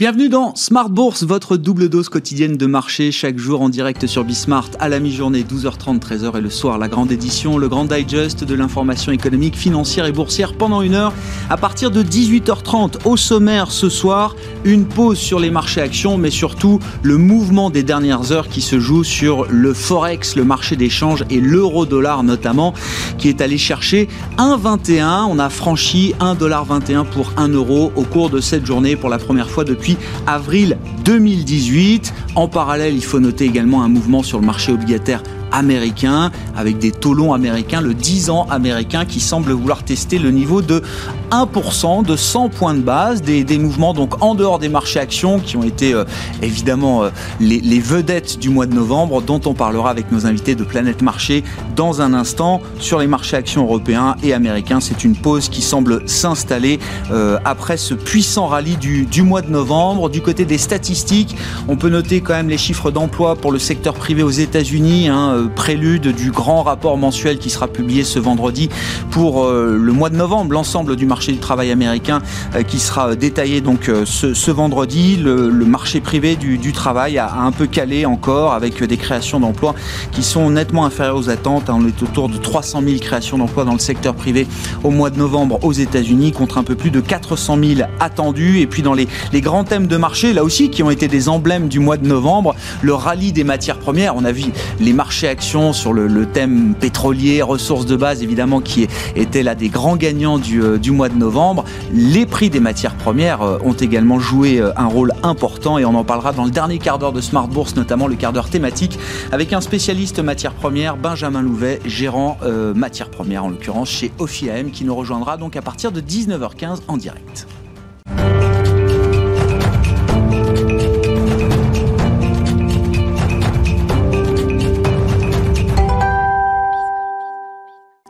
Bienvenue dans Smart Bourse, votre double dose quotidienne de marché, chaque jour en direct sur Bismart, à la mi-journée, 12h30, 13h et le soir, la grande édition, le grand digest de l'information économique, financière et boursière pendant une heure. À partir de 18h30, au sommaire ce soir, une pause sur les marchés actions, mais surtout le mouvement des dernières heures qui se joue sur le Forex, le marché d'échange et l'euro-dollar notamment, qui est allé chercher 1,21. On a franchi 1,21$ pour 1 euro au cours de cette journée pour la première fois depuis avril 2018. En parallèle, il faut noter également un mouvement sur le marché obligataire américain, avec des taux longs américains, le 10 ans américain qui semble vouloir tester le niveau de 1%, de 100 points de base, des, mouvements donc en dehors des marchés actions qui ont été euh, évidemment euh, les, vedettes du mois de novembre, dont on parlera avec nos invités de Planète Marché dans un instant sur les marchés actions européens et américains. C'est une pause qui semble s'installer euh, après ce puissant rallye du, du mois de novembre. Du côté des statistiques, on peut noter quand même les chiffres d'emploi pour le secteur privé aux États-Unis. Hein, prélude du grand rapport mensuel qui sera publié ce vendredi pour le mois de novembre, l'ensemble du marché du travail américain euh, qui sera détaillé donc euh, ce, vendredi. Le, marché privé du, travail a, un peu calé encore avec des créations d'emplois qui sont nettement inférieures aux attentes. On est autour de 300 000 créations d'emplois dans le secteur privé au mois de novembre aux États-Unis contre un peu plus de 400 000 attendus. Et puis dans les, les grands thèmes de marché, là aussi, qui ont été des emblèmes du mois de novembre, le rallye des matières premières. On a vu les marchés action sur le, thème pétrolier, ressources de base évidemment qui était là des grands gagnants du, euh, du mois de novembre. Les prix des matières premières euh, ont également joué euh, un rôle important et on en parlera dans le dernier quart d'heure de Smart Bourse, notamment le quart d'heure thématique avec un spécialiste matières premières, Benjamin Louvet, gérant matières premières en l'occurrence chez OFIAM qui nous rejoindra donc à partir de 19h15 en direct.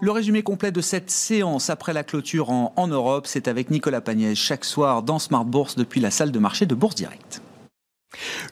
Le résumé complet de cette séance après la clôture en, Europe, c'est avec Nicolas Pagnès chaque soir dans Smart Bourse depuis la salle de marché de Bourse Direct.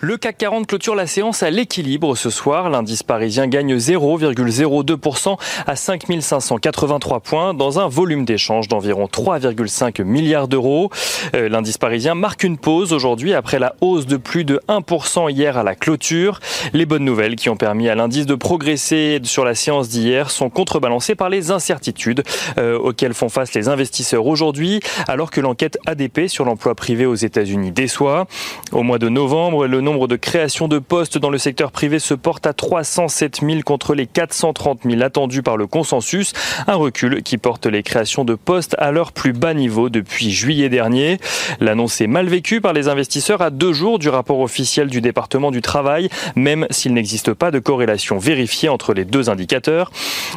Le CAC 40 clôture la séance à l'équilibre ce soir. L'indice parisien gagne 0,02% à 5583 points dans un volume d'échange d'environ 3,5 milliards d'euros. Euh, l'indice parisien marque une pause aujourd'hui après la hausse de plus de 1% hier à la clôture. Les bonnes nouvelles qui ont permis à l'indice de progresser sur la séance d'hier sont contrebalancées par les incertitudes euh, auxquelles font face les investisseurs aujourd'hui alors que l'enquête ADP sur l'emploi privé aux États-Unis déçoit. Au mois de novembre, le nombre de créations de postes dans le secteur privé se porte à 307 000 contre les 430 000 attendus par le consensus. Un recul qui porte les créations de postes à leur plus bas niveau depuis juillet dernier. L'annonce est mal vécue par les investisseurs à deux jours du rapport officiel du département du travail, même s'il n'existe pas de corrélation vérifiée entre les deux indicateurs.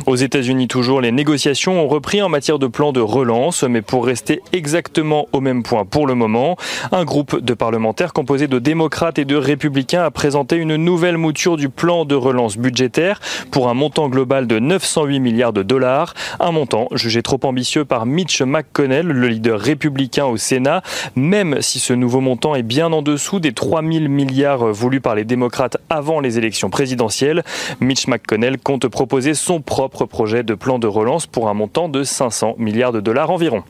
Aux États-Unis toujours, les négociations ont repris en matière de plan de relance, mais pour rester exactement au même point pour le moment, un groupe de parlementaires composé de démocrates et de républicains a présenté une nouvelle mouture du plan de relance budgétaire pour un montant global de 908 milliards de dollars. Un montant jugé trop ambitieux par Mitch McConnell, le leader républicain au Sénat, même si ce nouveau montant est bien en dessous des 3000 milliards voulus par les démocrates avant les élections présidentielles. Mitch McConnell compte proposer son propre projet de plan de relance pour un montant de 500 milliards de dollars environ.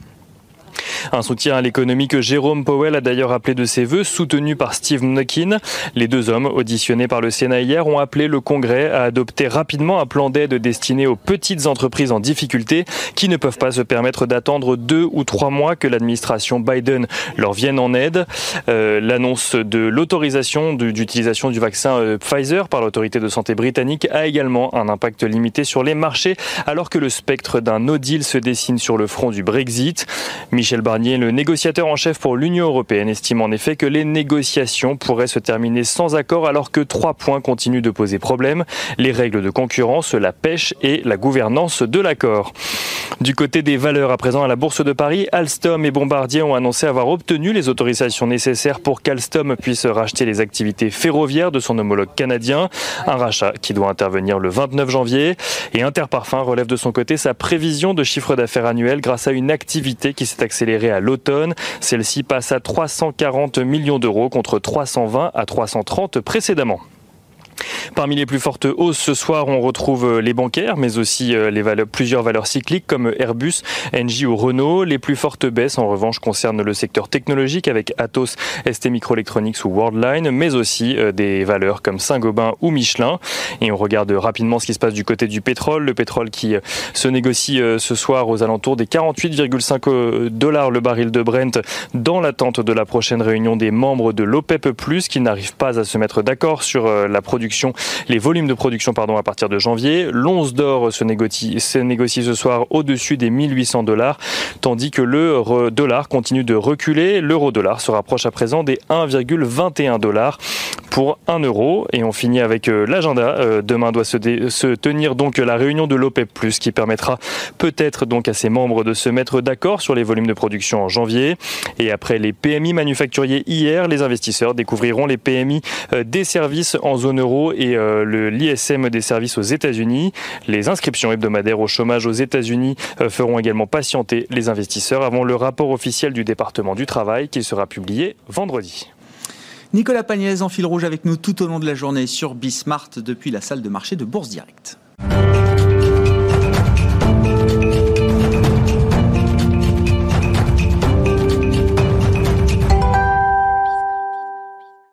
Un soutien à l'économie que Jérôme Powell a d'ailleurs appelé de ses voeux, soutenu par Steve Mnuchin. Les deux hommes, auditionnés par le Sénat hier, ont appelé le Congrès à adopter rapidement un plan d'aide destiné aux petites entreprises en difficulté qui ne peuvent pas se permettre d'attendre deux ou trois mois que l'administration Biden leur vienne en aide. Euh, L'annonce de l'autorisation d'utilisation du vaccin euh, Pfizer par l'autorité de santé britannique a également un impact limité sur les marchés alors que le spectre d'un no deal se dessine sur le front du Brexit. Michel Barnier, le négociateur en chef pour l'Union européenne, estime en effet que les négociations pourraient se terminer sans accord alors que trois points continuent de poser problème. Les règles de concurrence, la pêche et la gouvernance de l'accord. Du côté des valeurs, à présent à la Bourse de Paris, Alstom et Bombardier ont annoncé avoir obtenu les autorisations nécessaires pour qu'Alstom puisse racheter les activités ferroviaires de son homologue canadien. Un rachat qui doit intervenir le 29 janvier. Et Interparfum relève de son côté sa prévision de chiffre d'affaires annuel grâce à une activité qui s'est accélérée à l'automne. Celle-ci passe à 340 millions d'euros contre 320 à 330 précédemment. Parmi les plus fortes hausses ce soir, on retrouve euh, les bancaires, mais aussi euh, les valeurs, plusieurs valeurs cycliques comme Airbus, Engie ou Renault. Les plus fortes baisses, en revanche, concernent le secteur technologique avec Atos, ST Microelectronics ou Worldline, mais aussi euh, des valeurs comme Saint-Gobain ou Michelin. Et on regarde rapidement ce qui se passe du côté du pétrole. Le pétrole qui se négocie ce soir aux alentours des 48,5 dollars le baril de Brent dans l'attente de la prochaine réunion des membres de l'OPEP+, qui n'arrivent pas à se mettre d'accord sur la production les volumes de production pardon, à partir de janvier. L'once d'or se négocie, ce soir au-dessus des 1800 dollars, tandis que le dollar continue de reculer. L'euro dollar se rapproche à présent des 1,21 dollars pour 1 euro. Et on finit avec euh, l'agenda. Euh, demain doit se, tenir donc la réunion de l'OPEP+, qui permettra peut-être donc à ses membres de se mettre d'accord sur les volumes de production en janvier. Et après les PMI manufacturiers hier, les investisseurs découvriront les PMI euh, des services en zone euro et l'ISM des services aux États-Unis. Les inscriptions hebdomadaires au chômage aux États-Unis feront également patienter les investisseurs avant le rapport officiel du département du travail qui sera publié vendredi. Nicolas Pagnès en fil rouge avec nous tout au long de la journée sur Bismart depuis la salle de marché de Bourse Direct.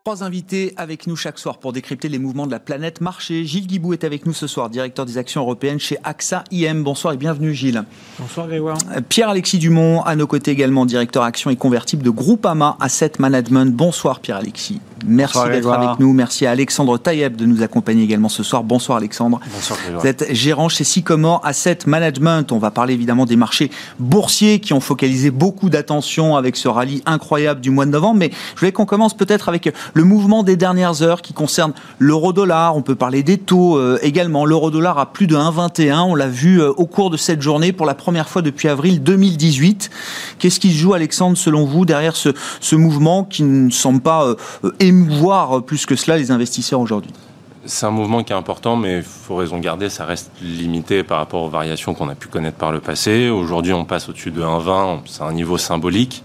Trois invités avec nous chaque soir pour décrypter les mouvements de la planète marché. Gilles Guibou est avec nous ce soir, directeur des actions européennes chez AXA IM. Bonsoir et bienvenue Gilles. Bonsoir Grégoire. Pierre-Alexis Dumont, à nos côtés également, directeur actions et convertibles de Groupama Asset Management. Bonsoir Pierre-Alexis. Merci d'être avec nous. Merci à Alexandre Taïeb de nous accompagner également ce soir. Bonsoir Alexandre. Bonsoir Vous êtes gérant chez Sycomore Asset Management. On va parler évidemment des marchés boursiers qui ont focalisé beaucoup d'attention avec ce rallye incroyable du mois de novembre. Mais je voulais qu'on commence peut-être avec le mouvement des dernières heures qui concerne l'euro-dollar. On peut parler des taux euh, également. L'euro-dollar a plus de 1,21. On l'a vu euh, au cours de cette journée pour la première fois depuis avril 2018. Qu'est-ce qui se joue Alexandre selon vous derrière ce, ce mouvement qui ne semble pas euh, émouvoir plus que cela les investisseurs aujourd'hui? C'est un mouvement qui est important, mais il faut raison garder, ça reste limité par rapport aux variations qu'on a pu connaître par le passé. Aujourd'hui, on passe au-dessus de 1,20, c'est un niveau symbolique.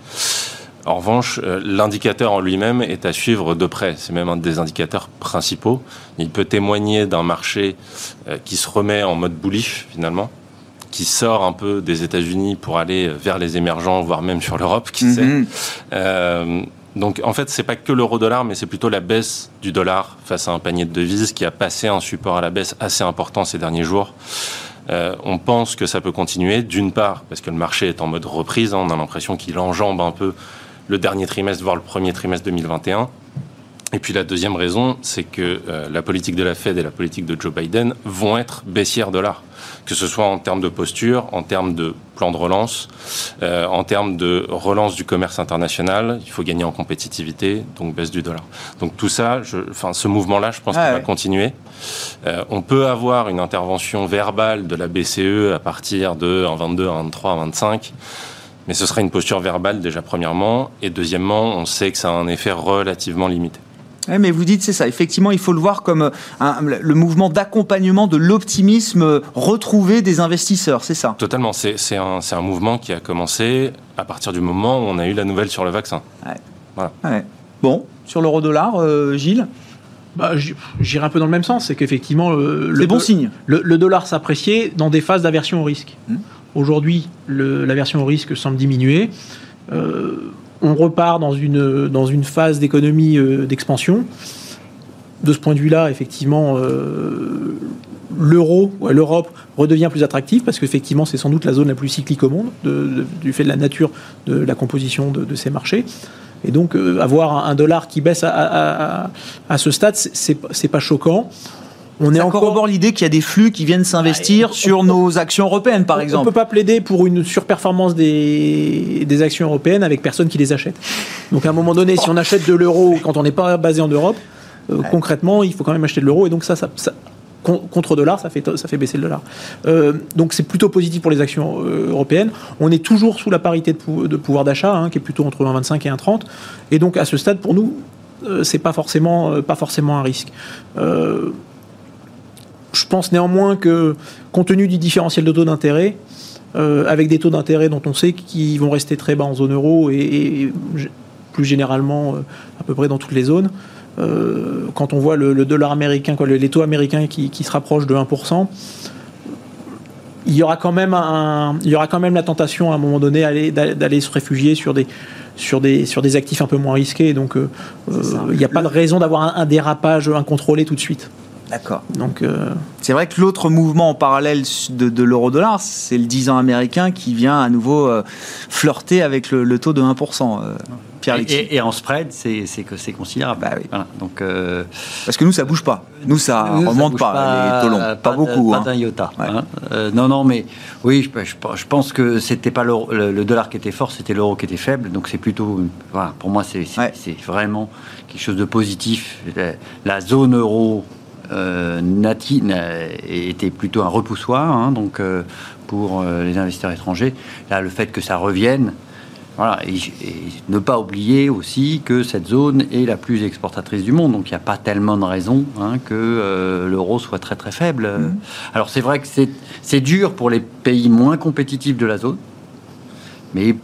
En revanche, euh, l'indicateur en lui-même est à suivre de près. C'est même un des indicateurs principaux. Il peut témoigner d'un marché euh, qui se remet en mode bullish finalement, qui sort un peu des États-Unis pour aller vers les émergents, voire même sur l'Europe, qui sait. Mhm. Euh, donc en fait, c'est pas que l'euro-dollar, mais c'est plutôt la baisse du dollar face à un panier de devises qui a passé un support à la baisse assez important ces derniers jours. Euh, on pense que ça peut continuer, d'une part parce que le marché est en mode reprise, hein, on a l'impression qu'il enjambe un peu le dernier trimestre, voire le premier trimestre 2021. Et puis la deuxième raison, c'est que euh, la politique de la Fed et la politique de Joe Biden vont être baissières de l'art que ce soit en termes de posture, en termes de plan de relance, euh, en termes de relance du commerce international. Il faut gagner en compétitivité, donc baisse du dollar. Donc tout ça, je, enfin ce mouvement-là, je pense qu'il va continuer. Euh, on peut avoir une intervention verbale de la BCE à partir de 1,22, 1,23, 1,25. Mais ce sera une posture verbale déjà premièrement, et deuxièmement, on sait que ça a un effet relativement limité mais vous dites, c'est ça, effectivement, il faut le voir comme euh, le mouvement d'accompagnement de l'optimisme retrouvé des investisseurs, c'est ça? Totalement, c'est un, un, mouvement qui a commencé à partir du moment où on a eu la nouvelle sur le vaccin. Ouais. Bon, sur l'euro-dollar, euh, Gilles? Bah, J'irai un peu dans le même sens, c'est qu'effectivement, le, le, bon signe. Le, dollar s'appréciait dans des phases d'aversion au risque. Mmh. Aujourd'hui, l'aversion au risque semble diminuer. Euh, on repart dans une, dans une phase d'économie euh, d'expansion. De ce point de vue-là, effectivement, euh, l'euro, l'Europe redevient plus attractive parce qu'effectivement, c'est sans doute la zone la plus cyclique au monde du fait de la nature de la composition de, ces marchés. Et donc, avoir un, dollar qui baisse à, à ce stade, c'est pas choquant. On est encore au bord l'idée qu'il y a des flux qui viennent s'investir sur nos actions européennes, par exemple. On ne peut pas plaider pour une surperformance des, des actions européennes avec personne qui les achète. Donc à un moment donné, si on achète de l'euro quand on n'est pas basé en Europe, euh, concrètement, il faut quand même acheter de l'euro. Et donc ça, ça, contre dollar, ça fait, ça fait baisser le dollar. Euh, donc c'est plutôt positif pour les actions euh, européennes. On est toujours sous la parité de, pouvoir d'achat, hein, qui est plutôt entre 1,25 et 1,30. Et donc à ce stade, pour nous, c'est pas forcément, pas forcément un risque. Je pense néanmoins que, compte tenu du différentiel de taux d'intérêt, avec des taux d'intérêt dont on sait qu'ils vont rester très bas en zone euro et, plus généralement à peu près dans toutes les zones. quand on voit le, dollar américain, les taux américains qui, qui se rapprochent de 1%, il y aura quand même un, il y aura quand même la tentation à un moment donné d'aller se réfugier sur des sur des sur des actifs un peu moins risqués. Donc euh, euh, il n'y a pas de raison d'avoir un, dérapage incontrôlé tout de suite. D'accord. Donc euh, c'est vrai que l'autre mouvement en parallèle de, l'euro-dollar, c'est le 10 ans américain qui vient à nouveau flirter avec le, taux de 1%. Et, en spread, c'est que c'est considérable. Bah oui. Donc, euh, Parce que nous, ça bouge pas. Nous, ça ne remonte pas, les taux longs. Pas, beaucoup. Pas hein. d'un iota. Hein. Euh, non, non, mais oui, je, pense que c'était pas le, dollar qui était fort, c'était l'euro qui était faible. Donc c'est plutôt, voilà, pour moi, c'est vraiment quelque chose de positif. La, zone euro euh, était plutôt un repoussoir, hein, donc euh, pour les investisseurs étrangers. Là, le fait que ça revienne, voilà, et, ne pas oublier aussi que cette zone est la plus exportatrice du monde, donc il n'y a pas tellement de raisons hein, que euh, l'euro soit très très faible. Mhm. Alors c'est vrai que c'est dur pour les pays moins compétitifs de la zone, mais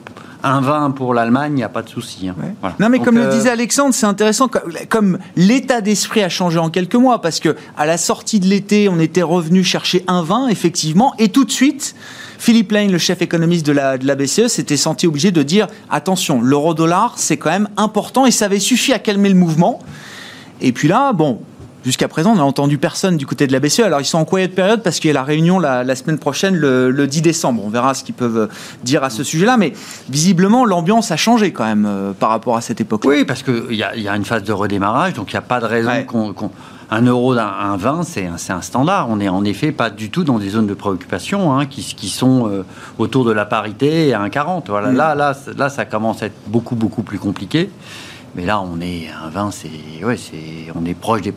un vin pour l'Allemagne, il n'y a pas de souci. Hein. Non, mais comme le euh, disait Alexandre, c'est intéressant. Comme, l'état d'esprit a changé en quelques mois, parce que à la sortie de l'été, on était revenu chercher un vin, effectivement, et tout de suite, Philippe Lane, le chef économiste de la, de la BCE, s'était senti obligé de dire attention, l'euro-dollar, c'est quand même important et ça avait suffi à calmer le mouvement. Et puis là, bon, jusqu'à présent, on n'a entendu personne du côté de la BCE. Alors, ils sont en quiet période parce qu'il y a la réunion la, semaine prochaine, le, 10 décembre. On verra ce qu'ils peuvent dire à ce sujet-là. Mais visiblement, l'ambiance a changé quand même euh, par rapport à cette époque. -là. Oui, parce qu'il y, y, a une phase de redémarrage, donc il n'y a pas de raison qu'on un euro d'un vin, c'est un, standard. On n'est en effet pas du tout dans des zones de préoccupation hein, qui, sont euh, autour de la parité à 1,40. Voilà, mm. là, là, là, ça commence à être beaucoup, beaucoup plus compliqué. Mais là, on est un 20, c'est ouais, c'est on est proche des,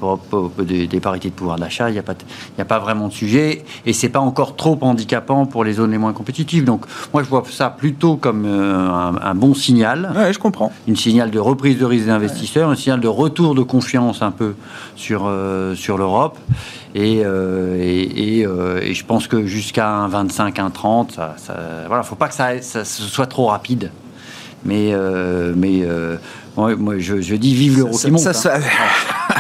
des, parités de pouvoir d'achat. Il n'y a pas il a pas vraiment de sujet et c'est pas encore trop handicapant pour les zones les moins compétitives. Donc moi, je vois ça plutôt comme euh, un, bon signal. Ouais, je comprends. Une signal de reprise de risque des investisseurs, un signal de retour de confiance un peu sur euh, sur l'Europe. Et, euh, et, et, je pense que jusqu'à un 25, un 30, ça, ça, voilà, faut pas que ça, ça soit trop rapide. Mais, mais moi, je, dis vive l'euro qui monte. Hein. Ça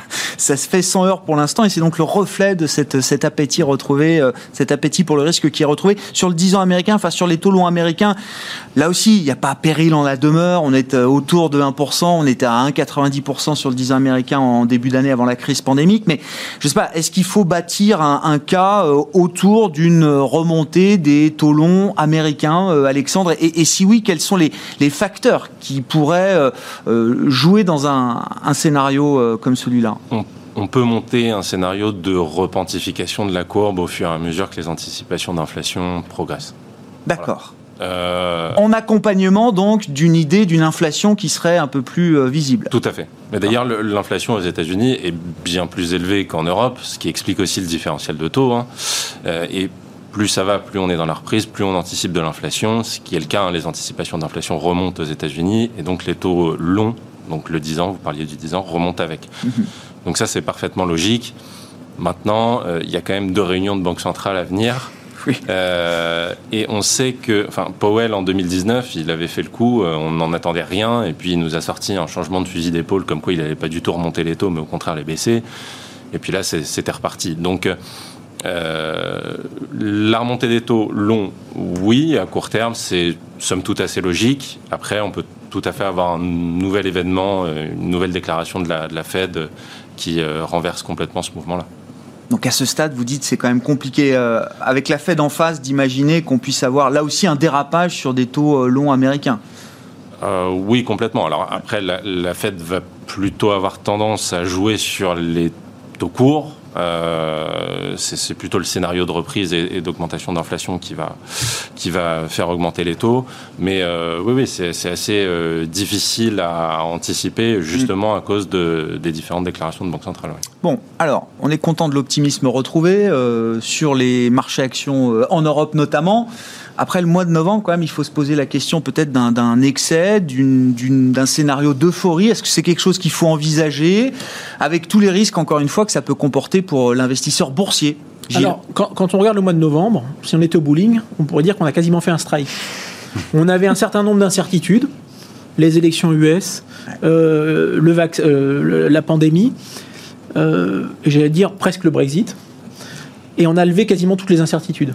se fait 100 heures pour l'instant et c'est donc le reflet de cette, cet appétit retrouvé, euh, cet appétit pour le risque qui est retrouvé sur le 10 ans américain, enfin sur les taux longs américains. Là aussi, il n'y a pas péril en la demeure. On est euh, autour de 1%, on était à 1,90% sur le 10 ans américain en début d'année avant la crise pandémique. Mais je sais pas, est-ce qu'il faut bâtir un, cas euh, autour d'une remontée des taux longs américains, Alexandre? Et, si oui, quels sont les, facteurs qui pourraient jouer dans un, scénario comme celui-là? Peut monter un scénario de repentification de la courbe au fur et à mesure que les anticipations d'inflation progressent. D'accord. Euh, en accompagnement donc d'une idée d'une inflation qui serait un peu plus euh, visible. Tout à fait. Mais d'ailleurs, l'inflation aux États-Unis est bien plus élevée qu'en Europe, ce qui explique aussi le différentiel de taux. Hein. Euh, et plus ça va, plus on est dans la reprise, plus on anticipe de l'inflation, ce qui est le cas. Hein. les anticipations d'inflation remontent aux États-Unis et donc les taux longs, donc le 10 ans, vous parliez du 10 ans, remontent avec. Mhm. Donc ça, c'est parfaitement logique. Maintenant, euh, il y a quand même deux réunions de banque centrale à venir. Oui. Euh, et on sait que, enfin, Powell en 2019, il avait fait le coup, euh, on n'en attendait rien, et puis il nous a sorti un changement de fusil d'épaule, comme quoi il n'allait pas du tout remonter les taux, mais au contraire les baisser. Et puis là, c'était reparti. Donc, la remontée des taux longs, oui, à court terme, c'est somme toute assez logique. Après, on peut tout à fait avoir un nouvel événement, une nouvelle déclaration de la, de la Fed qui euh, renverse complètement ce mouvement-là. Donc à ce stade, vous dites c'est quand même compliqué euh, avec la Fed en face d'imaginer qu'on puisse avoir là aussi un dérapage sur des taux euh, longs américains. oui, complètement. Alors après, la, la, Fed va plutôt avoir tendance à jouer sur les taux courts, euh, c'est plutôt le scénario de reprise et, d'augmentation d'inflation qui va, qui va faire augmenter les taux. Mais euh, oui, oui c'est assez euh, difficile à anticiper justement à cause de, des différentes déclarations de Banque centrale. Bon, alors, on est content de l'optimisme retrouvé sur les marchés actions en Europe notamment. Après le mois de novembre, quand même, il faut se poser la question peut-être d'un excès, d'un scénario d'euphorie. Est-ce que c'est quelque chose qu'il faut envisager avec tous les risques, encore une fois, que ça peut comporter pour l'investisseur boursier? Alors, quand, on regarde le mois de novembre, si on était au bowling, on pourrait dire qu'on a quasiment fait un strike. on avait un certain nombre d'incertitudes, les élections US, euh, le euh, la pandémie, euh, j'allais dire presque le Brexit. Et on a levé quasiment toutes les incertitudes.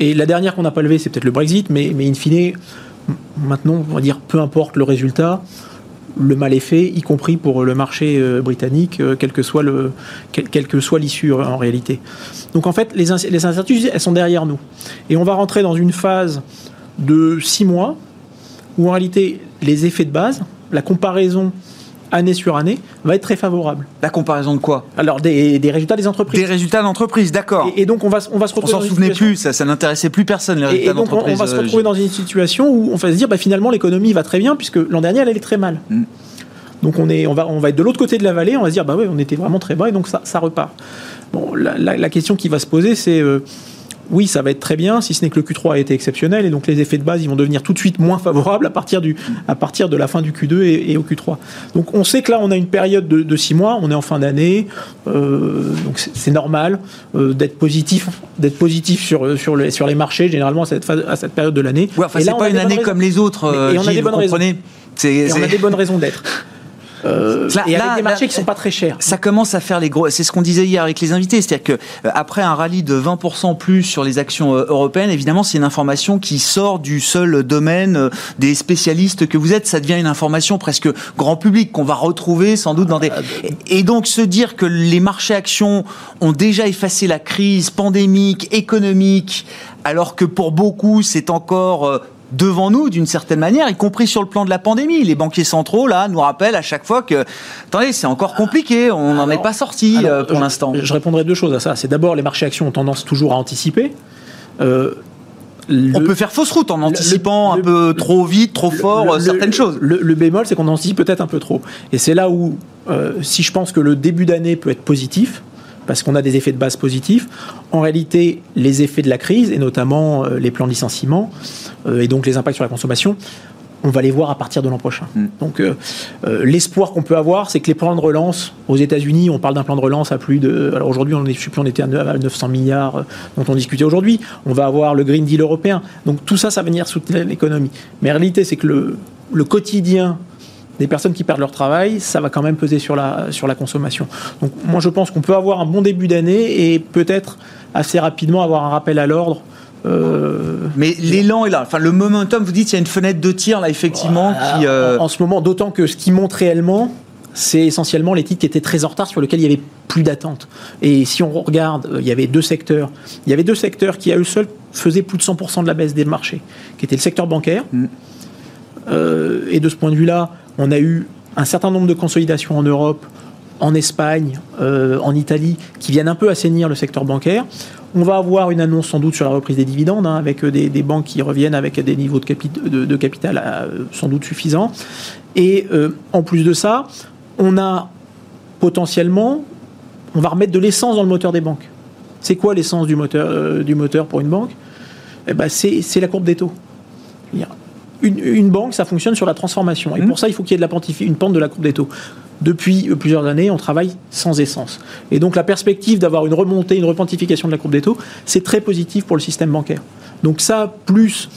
Et la dernière qu'on n'a pas levée, c'est peut-être le Brexit, mais, mais in fine, maintenant, on va dire, peu importe le résultat, le mal est fait, y compris pour le marché euh, britannique, euh, quel que soit le, quel, que soit l'issue euh, en réalité. Donc en fait, les, les incertitudes, elles sont derrière nous. Et on va rentrer dans une phase de six mois où en réalité, les effets de base, la comparaison année sur année, va être très favorable. La comparaison de quoi? Alors des, résultats des entreprises. Des résultats d'entreprise, d'accord. Et, donc on va, on va se retrouver. On s'en souvenait plus, ça, ça n'intéressait plus personne les résultats d'entreprise. On, va se euh, retrouver dans une situation où on va se dire bah, finalement l'économie va très bien puisque l'an dernier elle allait très mal. Hmm. Donc on, est, on, va, on va être de l'autre côté de la vallée, on va se dire bah ouais on était vraiment très bas et donc ça, ça repart. Bon, la, question qui va se poser c'est euh, oui, ça va être très bien, si ce n'est que le Q3 a été exceptionnel, et donc les effets de base, ils vont devenir tout de suite moins favorables à partir, du, à partir de la fin du Q2 et, au Q3. Donc on sait que là, on a une période de, de six mois, on est en fin d'année, euh, donc c'est normal euh, d'être positif, d'être positif sur, sur, les, sur les marchés, généralement à cette, phase, à cette période de l'année. Ouais, enfin, c'est pas une année comme les autres, et on a des bonnes raisons. on a des bonnes raisons d'être. Euh, et avec des marchés qui sont pas très chers. Ça commence à faire les gros. C'est ce qu'on disait hier avec les invités, c'est-à-dire que euh, après un rallye de 20% plus sur les actions euh, européennes, évidemment, c'est une information qui sort du seul domaine des spécialistes que vous êtes. Ça devient une information presque grand public qu'on va retrouver sans doute dans des. Et donc se dire que les marchés actions ont déjà effacé la crise pandémique, économique, alors que pour beaucoup c'est encore devant nous d'une certaine manière, y compris sur le plan de la pandémie. Les banquiers centraux, là, nous rappellent à chaque fois que, attendez, c'est encore compliqué, on n'en est pas sorti euh, pour l'instant. Je répondrai deux choses à ça. C'est d'abord, les marchés actions ont tendance toujours à anticiper. Euh, on peut faire fausse route en anticipant un peu trop vite, trop fort certaines choses. Le, bémol, c'est qu'on anticipe peut-être un peu trop. Et c'est là où, euh, si je pense que le début d'année peut être positif, parce qu'on a des effets de base positifs. En réalité, les effets de la crise, et notamment euh, les plans de licenciement, euh, et donc les impacts sur la consommation, on va les voir à partir de l'an prochain. Mm. Donc euh, l'espoir qu'on peut avoir, c'est que les plans de relance aux États-Unis, on parle d'un plan de relance à plus de. Alors aujourd'hui, on, est, on était à 900 milliards dont on discutait aujourd'hui. On va avoir le Green Deal européen. Donc tout ça, ça va venir soutenir l'économie. Mais en réalité, c'est que le, le quotidien des personnes qui perdent leur travail, ça va quand même peser sur la, sur la consommation. Donc moi je pense qu'on peut avoir un bon début d'année et peut-être assez rapidement avoir un rappel à l'ordre. Euh, Mais l'élan est là. Enfin, le momentum, vous dites, il y a une fenêtre de tir là, effectivement. qui, euh, en, ce moment, d'autant que ce qui monte réellement, c'est essentiellement les titres qui étaient très en retard, sur lesquels il y avait plus d'attente. Et si on regarde, euh, il y avait deux secteurs. Il y avait deux secteurs qui, à eux seuls, faisaient plus de 100% de la baisse des marchés, qui était le secteur bancaire. Mm. et de ce point de vue-là, on a eu un certain nombre de consolidations en Europe, en Espagne, euh, en Italie, qui viennent un peu assainir le secteur bancaire. On va avoir une annonce sans doute sur la reprise des dividendes, hein, avec des, banques qui reviennent avec des niveaux de, capital euh, sans doute suffisants. Et euh, en plus de ça, on a potentiellement, on va remettre de l'essence dans le moteur des banques. C'est quoi l'essence du moteur, du moteur pour une banque? Eh ben, C'est la courbe des taux une, banque, ça fonctionne sur la transformation. Et mmh. pour ça, il faut qu'il y ait de la une pente de la courbe des taux. Depuis euh, plusieurs années, on travaille sans essence. Et donc la perspective d'avoir une remontée, une repentification de la courbe des taux, c'est très positif pour le système bancaire. Donc ça, plus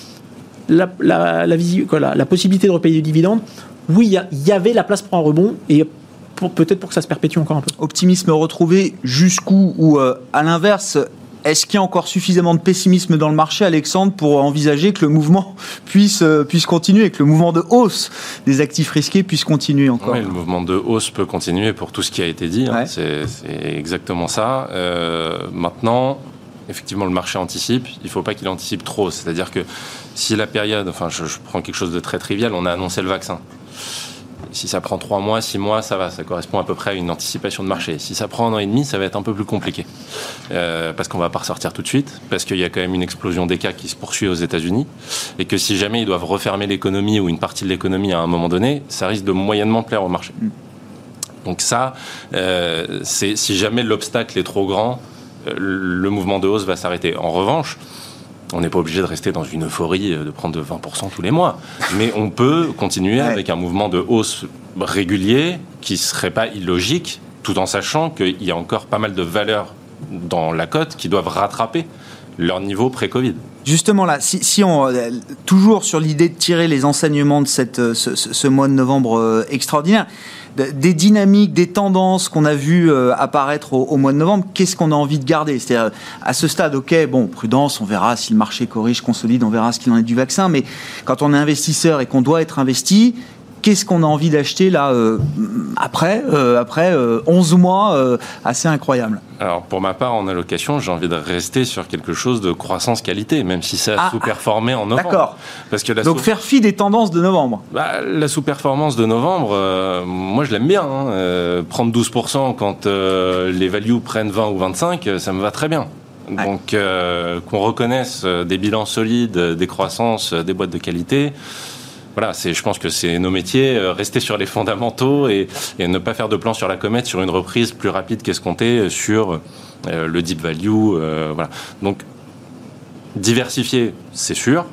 la, la, la, possibilité de repayer des dividendes, oui, il y, avait la place pour un rebond et peut-être pour que ça se perpétue encore un peu. Optimisme retrouvé jusqu'où ou euh, à l'inverse, est-ce qu'il y a encore suffisamment de pessimisme dans le marché, Alexandre, pour envisager que le mouvement puisse, euh, puisse continuer, que le mouvement de hausse des actifs risqués puisse continuer encore Oui, le mouvement de hausse peut continuer pour tout ce qui a été dit. Hein. C'est exactement ça. Euh, maintenant, effectivement, le marché anticipe. Il ne faut pas qu'il anticipe trop. C'est-à-dire que si la période, enfin, je, je prends quelque chose de très trivial, on a annoncé le vaccin. Si ça prend trois mois, six mois, ça va, ça correspond à peu près à une anticipation de marché. Si ça prend un an et demi, ça va être un peu plus compliqué. Euh, parce qu'on va pas ressortir tout de suite, parce qu'il y a quand même une explosion des cas qui se poursuit aux États-Unis, et que si jamais ils doivent refermer l'économie ou une partie de l'économie à un moment donné, ça risque de moyennement plaire au marché. Donc ça, euh, c'est si jamais l'obstacle est trop grand, euh, le mouvement de hausse va s'arrêter. En revanche, on n'est pas obligé de rester dans une euphorie euh, de prendre 20% tous les mois. Mais on peut continuer avec un mouvement de hausse régulier qui ne serait pas illogique, tout en sachant qu'il y a encore pas mal de valeurs dans la cote qui doivent rattraper leur niveau pré-Covid. Justement là, si, on euh, toujours sur l'idée de tirer les enseignements de cette, euh, ce, mois de novembre extraordinaire, des dynamiques, des tendances qu'on a vues apparaître au, mois de novembre, qu'est-ce qu'on a envie de garder? C'est-à-dire à ce stade, ok, bon, prudence, on verra si le marché corrige, consolide, on verra ce qu'il en est du vaccin, mais quand on est investisseur et qu'on doit être investi, qu'est-ce qu'on a envie d'acheter là euh, après, euh, après 11 euh, mois assez incroyable Alors pour ma part en allocation, j'ai envie de rester sur quelque chose de croissance qualité, même si ça a ah, sous-performé en novembre. D'accord. Parce que Donc faire fi des tendances de novembre. Bah, la sous-performance de novembre, moi je l'aime bien. Hein. prendre 12% quand les values prennent 20 ou 25, ça me va très bien. Donc qu'on reconnaisse des bilans solides, des croissances, des boîtes de qualité voilà, c'est, je pense que c'est nos métiers, euh, rester sur les fondamentaux et, ne pas faire de plan sur la comète sur une reprise plus rapide qu'escomptée sur euh, le deep value. Euh, voilà. Donc, diversifier, c'est sûr.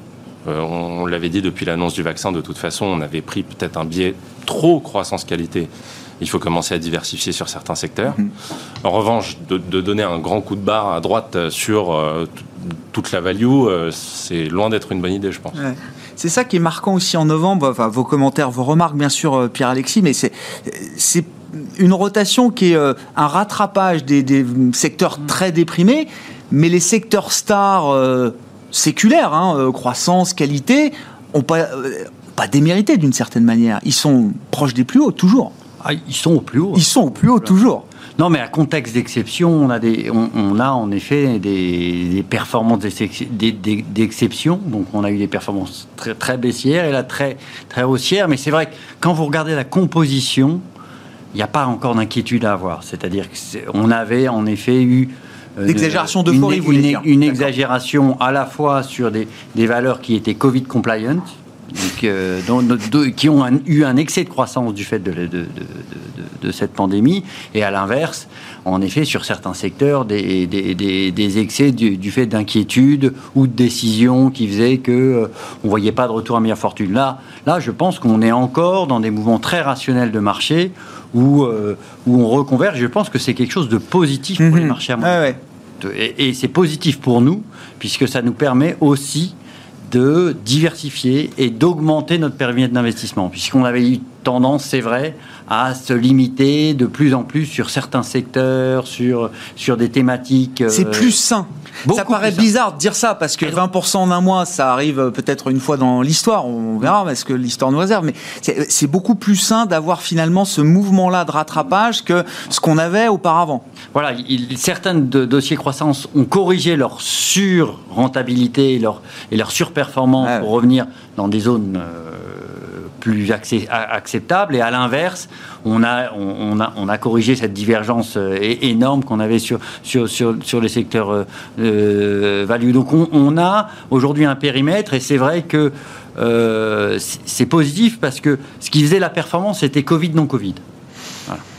on, l'avait dit depuis l'annonce du vaccin, de toute façon, on avait pris peut-être un biais trop croissance-qualité. Il faut commencer à diversifier sur certains secteurs. Mm-hmm. En revanche, de, donner un grand coup de barre à droite sur toute la value, c'est loin d'être une bonne idée, je pense. C'est ça qui est marquant aussi en novembre, enfin, vos commentaires, vos remarques, bien sûr, euh, Pierre-Alexis, mais c'est une rotation qui est euh, un rattrapage des, secteurs mm. très déprimés, mais les secteurs stars euh, séculaires, hein, croissance, qualité, ont pas, pas démérité d'une certaine manière. Ils sont proches des plus hauts, toujours. Ah, ils sont au plus haut. Ils sont au plus haut, toujours. Non, mais à contexte d'exception, on, a des, on, a en effet des, performances d'exception. Donc, on a eu des performances très, très baissières et là très, très haussières. Mais c'est vrai que quand vous regardez la composition, il n'y a pas encore d'inquiétude à avoir. C'est-à-dire qu'on avait en effet eu euh, L'exagération d'euphorie, vous une, une exagération à la fois sur des, des valeurs qui étaient Covid compliant, donc, euh, qui ont eu un excès de croissance du fait de, de, cette pandémie, et à l'inverse, en effet, sur certains secteurs, des, des excès du, fait d'inquiétude ou de décisions qui faisaient que euh, on voyait pas de retour à meilleure fortune. Là, là, je pense qu'on est encore dans des mouvements très rationnels de marché où, euh, où on reconverge. Je pense que c'est quelque chose de positif pour les mhm. marchés à Et, et c'est positif pour nous, puisque ça nous permet aussi de diversifier et d'augmenter notre périmètre d'investissement, puisqu'on avait eu tendance, c'est vrai, à se limiter de plus en plus sur certains secteurs, sur, sur des thématiques. C'est euh, plus sain. ça paraît bizarre de dire ça parce que 20% en un mois, ça arrive peut-être une fois dans l'histoire. On verra ce que l'histoire nous réserve. Mais c'est beaucoup plus sain d'avoir finalement ce mouvement-là de rattrapage que ce qu'on avait auparavant. Voilà, il, certains de dossiers croissance ont corrigé leur sur-rentabilité et leur, et leur surperformance pour revenir dans des zones. Euh, plus acceptable. Et à l'inverse, on a, on, a, on a corrigé cette divergence euh, énorme qu'on avait sur, sur, sur, les secteurs euh, euh, value. Donc on, a aujourd'hui un périmètre et c'est vrai que c'est positif parce que ce qui faisait la performance, c'était Covid, non Covid.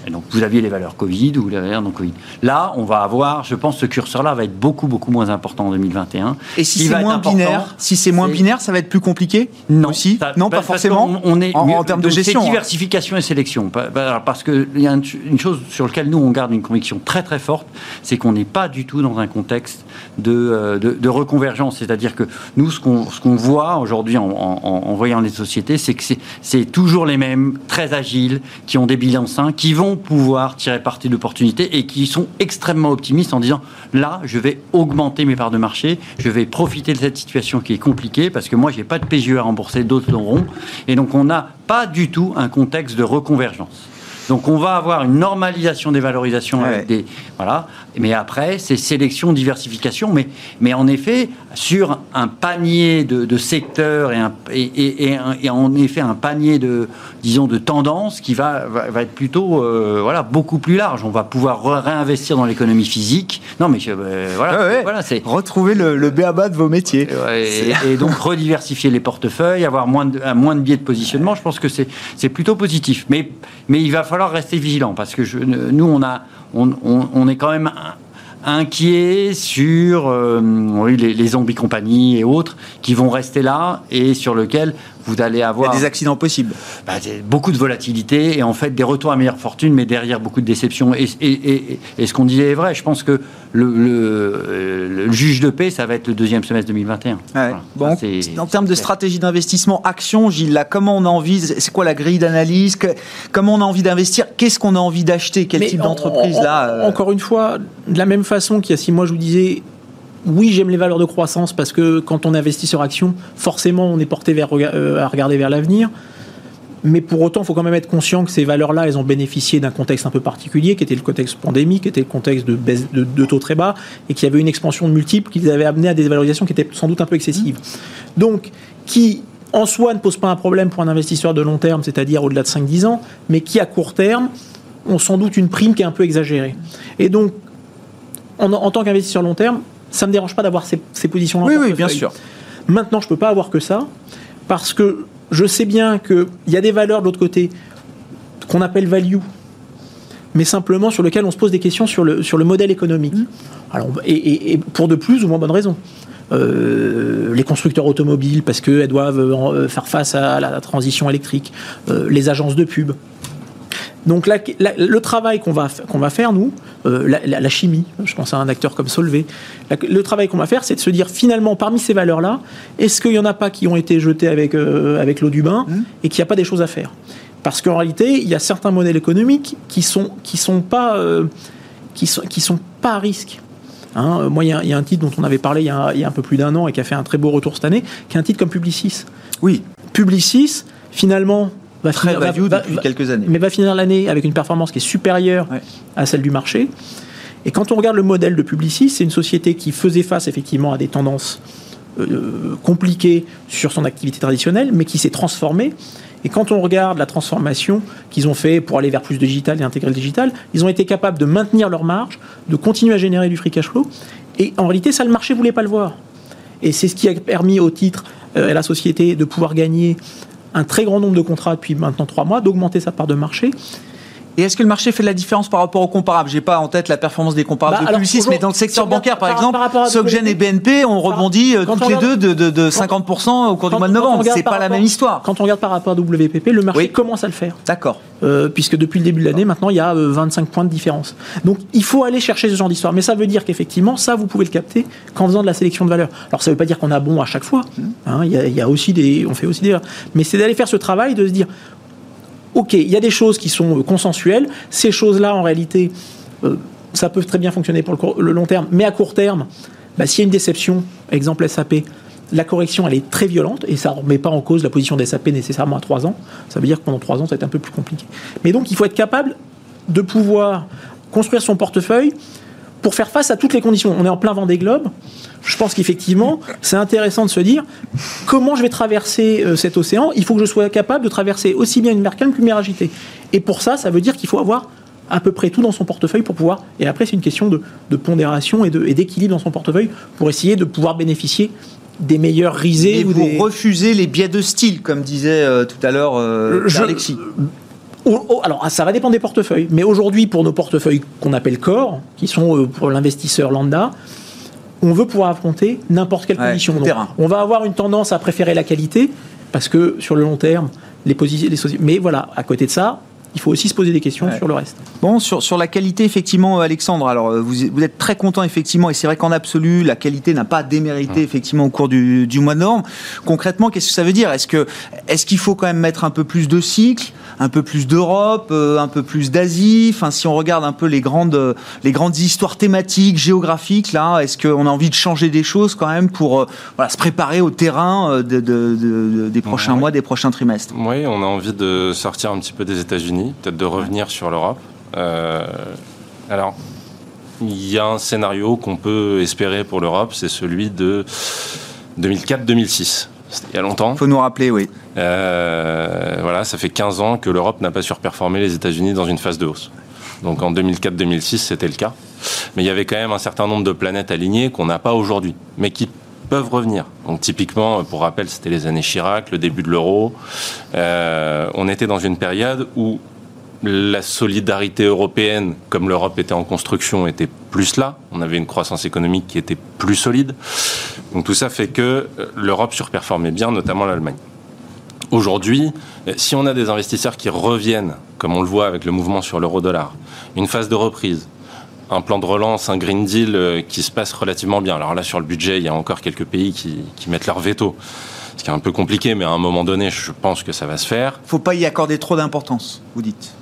Et donc, vous aviez les valeurs Covid ou les valeurs non Covid. Là, on va avoir, je pense, ce curseur-là va être beaucoup, beaucoup moins important en 202021. Et si c'est moins binaire, si c'est moins binaire, ça va être plus compliqué Non, aussi non, pas forcément. On, est en, termes de gestion. C'est hein. diversification et sélection. Parce qu'il y a une chose sur laquelle nous on garde une conviction très très forte, c'est qu'on n'est pas du tout dans un contexte de, euh, de, reconvergence. C'est-à-dire que nous, ce qu'on qu'on voit aujourd'hui en, en, voyant les sociétés, c'est que c'est toujours les mêmes, très agiles, qui ont des bilans sains, qui vont pouvoir tirer parti d'opportunités et qui sont extrêmement optimistes en disant là, je vais augmenter mes parts de marché, je vais profiter de cette situation qui est compliquée parce que moi, j'ai pas de PGE à rembourser, d'autres l'auront. Et donc, on n'a pas du tout un contexte de reconvergence. Donc on va avoir une normalisation des valorisations avec des voilà. Mais après c'est sélection, diversification. Mais mais en effet sur un panier de, secteurs et, un, et, et, en effet un panier de disons de tendances qui va va, être plutôt euh, voilà beaucoup plus large. On va pouvoir réinvestir dans l'économie physique. Non mais euh, voilà voilà c'est retrouver le, le béaba de vos métiers. Et, donc rediversifier les portefeuilles, avoir moins de moins de biais de positionnement. Je pense que c'est c'est plutôt positif. Mais mais il va falloir rester vigilant parce que je, nous, on, a, on, est quand même inquiets sur euh, les, les zombies compagnies et autres qui vont rester là et sur lequel vous allez Il y a avoir des accidents possibles. bah, beaucoup de volatilité et en fait des retours à meilleure fortune, mais derrière beaucoup de déceptions. Et, et- et- et ce qu'on disait est vrai. Je pense que le, le- euh, le juge de paix, ça va être le deuxième semestre 2021. Ouais. Voilà. Bon, Ça, en termes de stratégie d'investissement, action, Gilles, là, comment on a envie, c'est quoi la grille d'analyse, que- comment on a envie d'investir, qu'est-ce qu'on a envie d'acheter, quel Mais type en- d'entreprise en- là euh, Encore une fois, de la même façon qu'il y a six mois, je vous disais, oui, j'aime les valeurs de croissance parce que quand on investit sur action, forcément, on est porté vers, euh, à regarder vers l'avenir. Mais pour autant, il faut quand même être conscient que ces valeurs-là, elles ont bénéficié d'un contexte un peu particulier, qui était le contexte pandémique, qui était le contexte de baisse de, de taux très bas, et qui avait une expansion de multiples qui les avait amenés à des valorisations qui étaient sans doute un peu excessives. Donc, qui en soi ne pose pas un problème pour un investisseur de long terme, c'est-à-dire au-delà de 5-10 ans, mais qui à court terme ont sans doute une prime qui est un peu exagérée. Et donc, en, en tant qu'investisseur long terme, ça ne me dérange pas d'avoir ces, ces positions-là. Oui, oui, bien sûr. Maintenant, je ne peux pas avoir que ça, parce que je sais bien qu'il y a des valeurs de l'autre côté qu'on appelle value, mais simplement sur lesquelles on se pose des questions sur le, sur le modèle économique. Alors, et, et- et pour de plus ou moins bonnes raisons. Euh, les constructeurs automobiles, parce qu'elles doivent euh, faire face à la transition électrique, Euh, les agences de pub. Donc la- la- le travail qu'on va, qu'on va faire, nous, euh, la, chimie, je pense à un acteur comme Solvay, le travail qu'on va faire, c'est de se dire finalement, parmi ces valeurs-là, est-ce qu'il n'y en a pas qui ont été jetées avec, euh, avec l'eau du bain et qu'il n'y a pas des choses à faire? Parce qu'en réalité, il y a certains modèles économiques qui sont, qui sont, pas, euh, qui sont, qui sont pas à risque. Hein, moi, il y, a- il y a un titre dont on avait parlé il y a, il y a un peu plus d'un an et qui a fait un très beau retour cette année, qui est un titre comme Publicis. Oui, Publicis, finalement, va très finir- va- value va- depuis va- quelques années. mais va finir l'année avec une performance qui est supérieure Ouais. à celle du marché. Et quand on regarde le modèle de Publicis, c'est une société qui faisait face effectivement à des tendances euh, compliquées sur son activité traditionnelle, mais qui s'est transformée. Et quand on regarde la transformation qu'ils ont fait pour aller vers plus de digital et intégrer le digital, ils ont été capables de maintenir leur marge, de continuer à générer du free cash flow. Et en réalité, ça, le marché voulait pas le voir. Et c'est ce qui a permis au titre euh, et à la société de pouvoir gagner un très grand nombre de contrats depuis maintenant trois mois, d'augmenter sa part de marché. Et est-ce que le marché fait de la différence par rapport aux comparables J'ai pas en tête la performance des comparables Bah, de Publicis, mais dans le secteur si bancaire, par par- exemple, par Soggen et BNP ont rebondi euh, toutes on les deux de, de- de 50% au cours du mois de novembre. C'est pas la même histoire. Quand on regarde par rapport à WPP, le marché Oui. commence à le faire. D'accord. Euh, puisque depuis le début de l'année, maintenant, il y a euh, 25 points de différence. Donc, il faut aller chercher ce genre d'histoire. Mais ça veut dire qu'effectivement, ça, vous pouvez le capter qu'en faisant de la sélection de valeurs. Alors, ça ne veut pas dire qu'on a bon à chaque fois. hein. il, y a, il y a aussi des, on fait aussi des. Mais c'est d'aller faire ce travail de se dire, ok, il y a des choses qui sont euh, consensuelles. Ces choses-là, en réalité, euh, ça peut très bien fonctionner pour le, long terme. Mais à court terme, bah, s'il y a une déception, exemple SAP, la correction, elle est très violente et ça ne remet pas en cause la position des SAP nécessairement à 3 ans. Ça veut dire que pendant 3 ans, ça va être un peu plus compliqué. Mais donc, il faut être capable de pouvoir construire son portefeuille pour faire face à toutes les conditions. On est en plein vent des globes. Je pense qu'effectivement, c'est intéressant de se dire comment je vais traverser euh, cet océan. Il faut que je sois capable de traverser aussi bien une mer calme qu'une mer agitée. Et pour ça, ça veut dire qu'il faut avoir à peu près tout dans son portefeuille pour pouvoir. Et après, c'est une question de, de pondération et d'équilibre dans son portefeuille pour essayer de pouvoir bénéficier des meilleurs risées Et ou vous des. refusez les biais de style, comme disait euh, tout à l'heure euh, Je- Alexis. Alors, ça va dépendre des portefeuilles. Mais aujourd'hui, pour nos portefeuilles qu'on appelle core, qui sont euh, pour l'investisseur lambda, on veut pouvoir affronter n'importe quelle Ouais, condition. Donc, on va avoir une tendance à préférer la qualité, parce que sur le long terme, les positions. Les mais voilà, à côté de ça, il faut aussi se poser des questions Ouais. sur le reste. Bon, sur, sur la qualité, effectivement, Alexandre, alors euh, vous, vous êtes très content, effectivement, et c'est vrai qu'en absolu, la qualité n'a pas démérité, effectivement, au cours du, du mois de novembre. Concrètement, qu'est-ce que ça veut dire? Est-ce que est-ce qu'il faut quand même mettre un peu plus de cycles, un peu plus d'Europe, euh, un peu plus d'Asie? Enfin, si on regarde un peu les grandes, euh, les grandes histoires thématiques, géographiques, là, est-ce qu'on a envie de changer des choses quand même pour euh, voilà, se préparer au terrain euh, de, de- de- des prochains Ouais. mois, des prochains trimestres? Oui, on a envie de sortir un petit peu des États-Unis, peut-être de revenir sur l'Europe. Euh, alors, il y a un scénario qu'on peut espérer pour l'Europe, c'est celui de 2004-2006. C'était il y a longtemps. Faut nous rappeler, oui. Euh, voilà, ça fait 15 ans que l'Europe n'a pas surperformé les États-Unis dans une phase de hausse. Donc en 2004-2006, c'était le cas. Mais il y avait quand même un certain nombre de planètes alignées qu'on n'a pas aujourd'hui, mais qui peuvent revenir. Donc typiquement, pour rappel, c'était les années Chirac, le début de l'euro. Euh, on était dans une période où la solidarité européenne, comme l'Europe était en construction, était plus là. On avait une croissance économique qui était plus solide. Donc tout ça fait que euh, l'Europe surperformait bien, notamment l'Allemagne. Aujourd'hui, euh, si on a des investisseurs qui reviennent, comme on le voit avec le mouvement sur l'euro-dollar, une phase de reprise, un plan de relance, un Green Deal euh, qui se passe relativement bien. Alors là, sur le budget, il y a encore quelques pays qui, mettent leur veto ce qui est un peu compliqué, mais à un moment donné, je pense que ça va se faire. Faut pas y accorder trop d'importance, vous dites.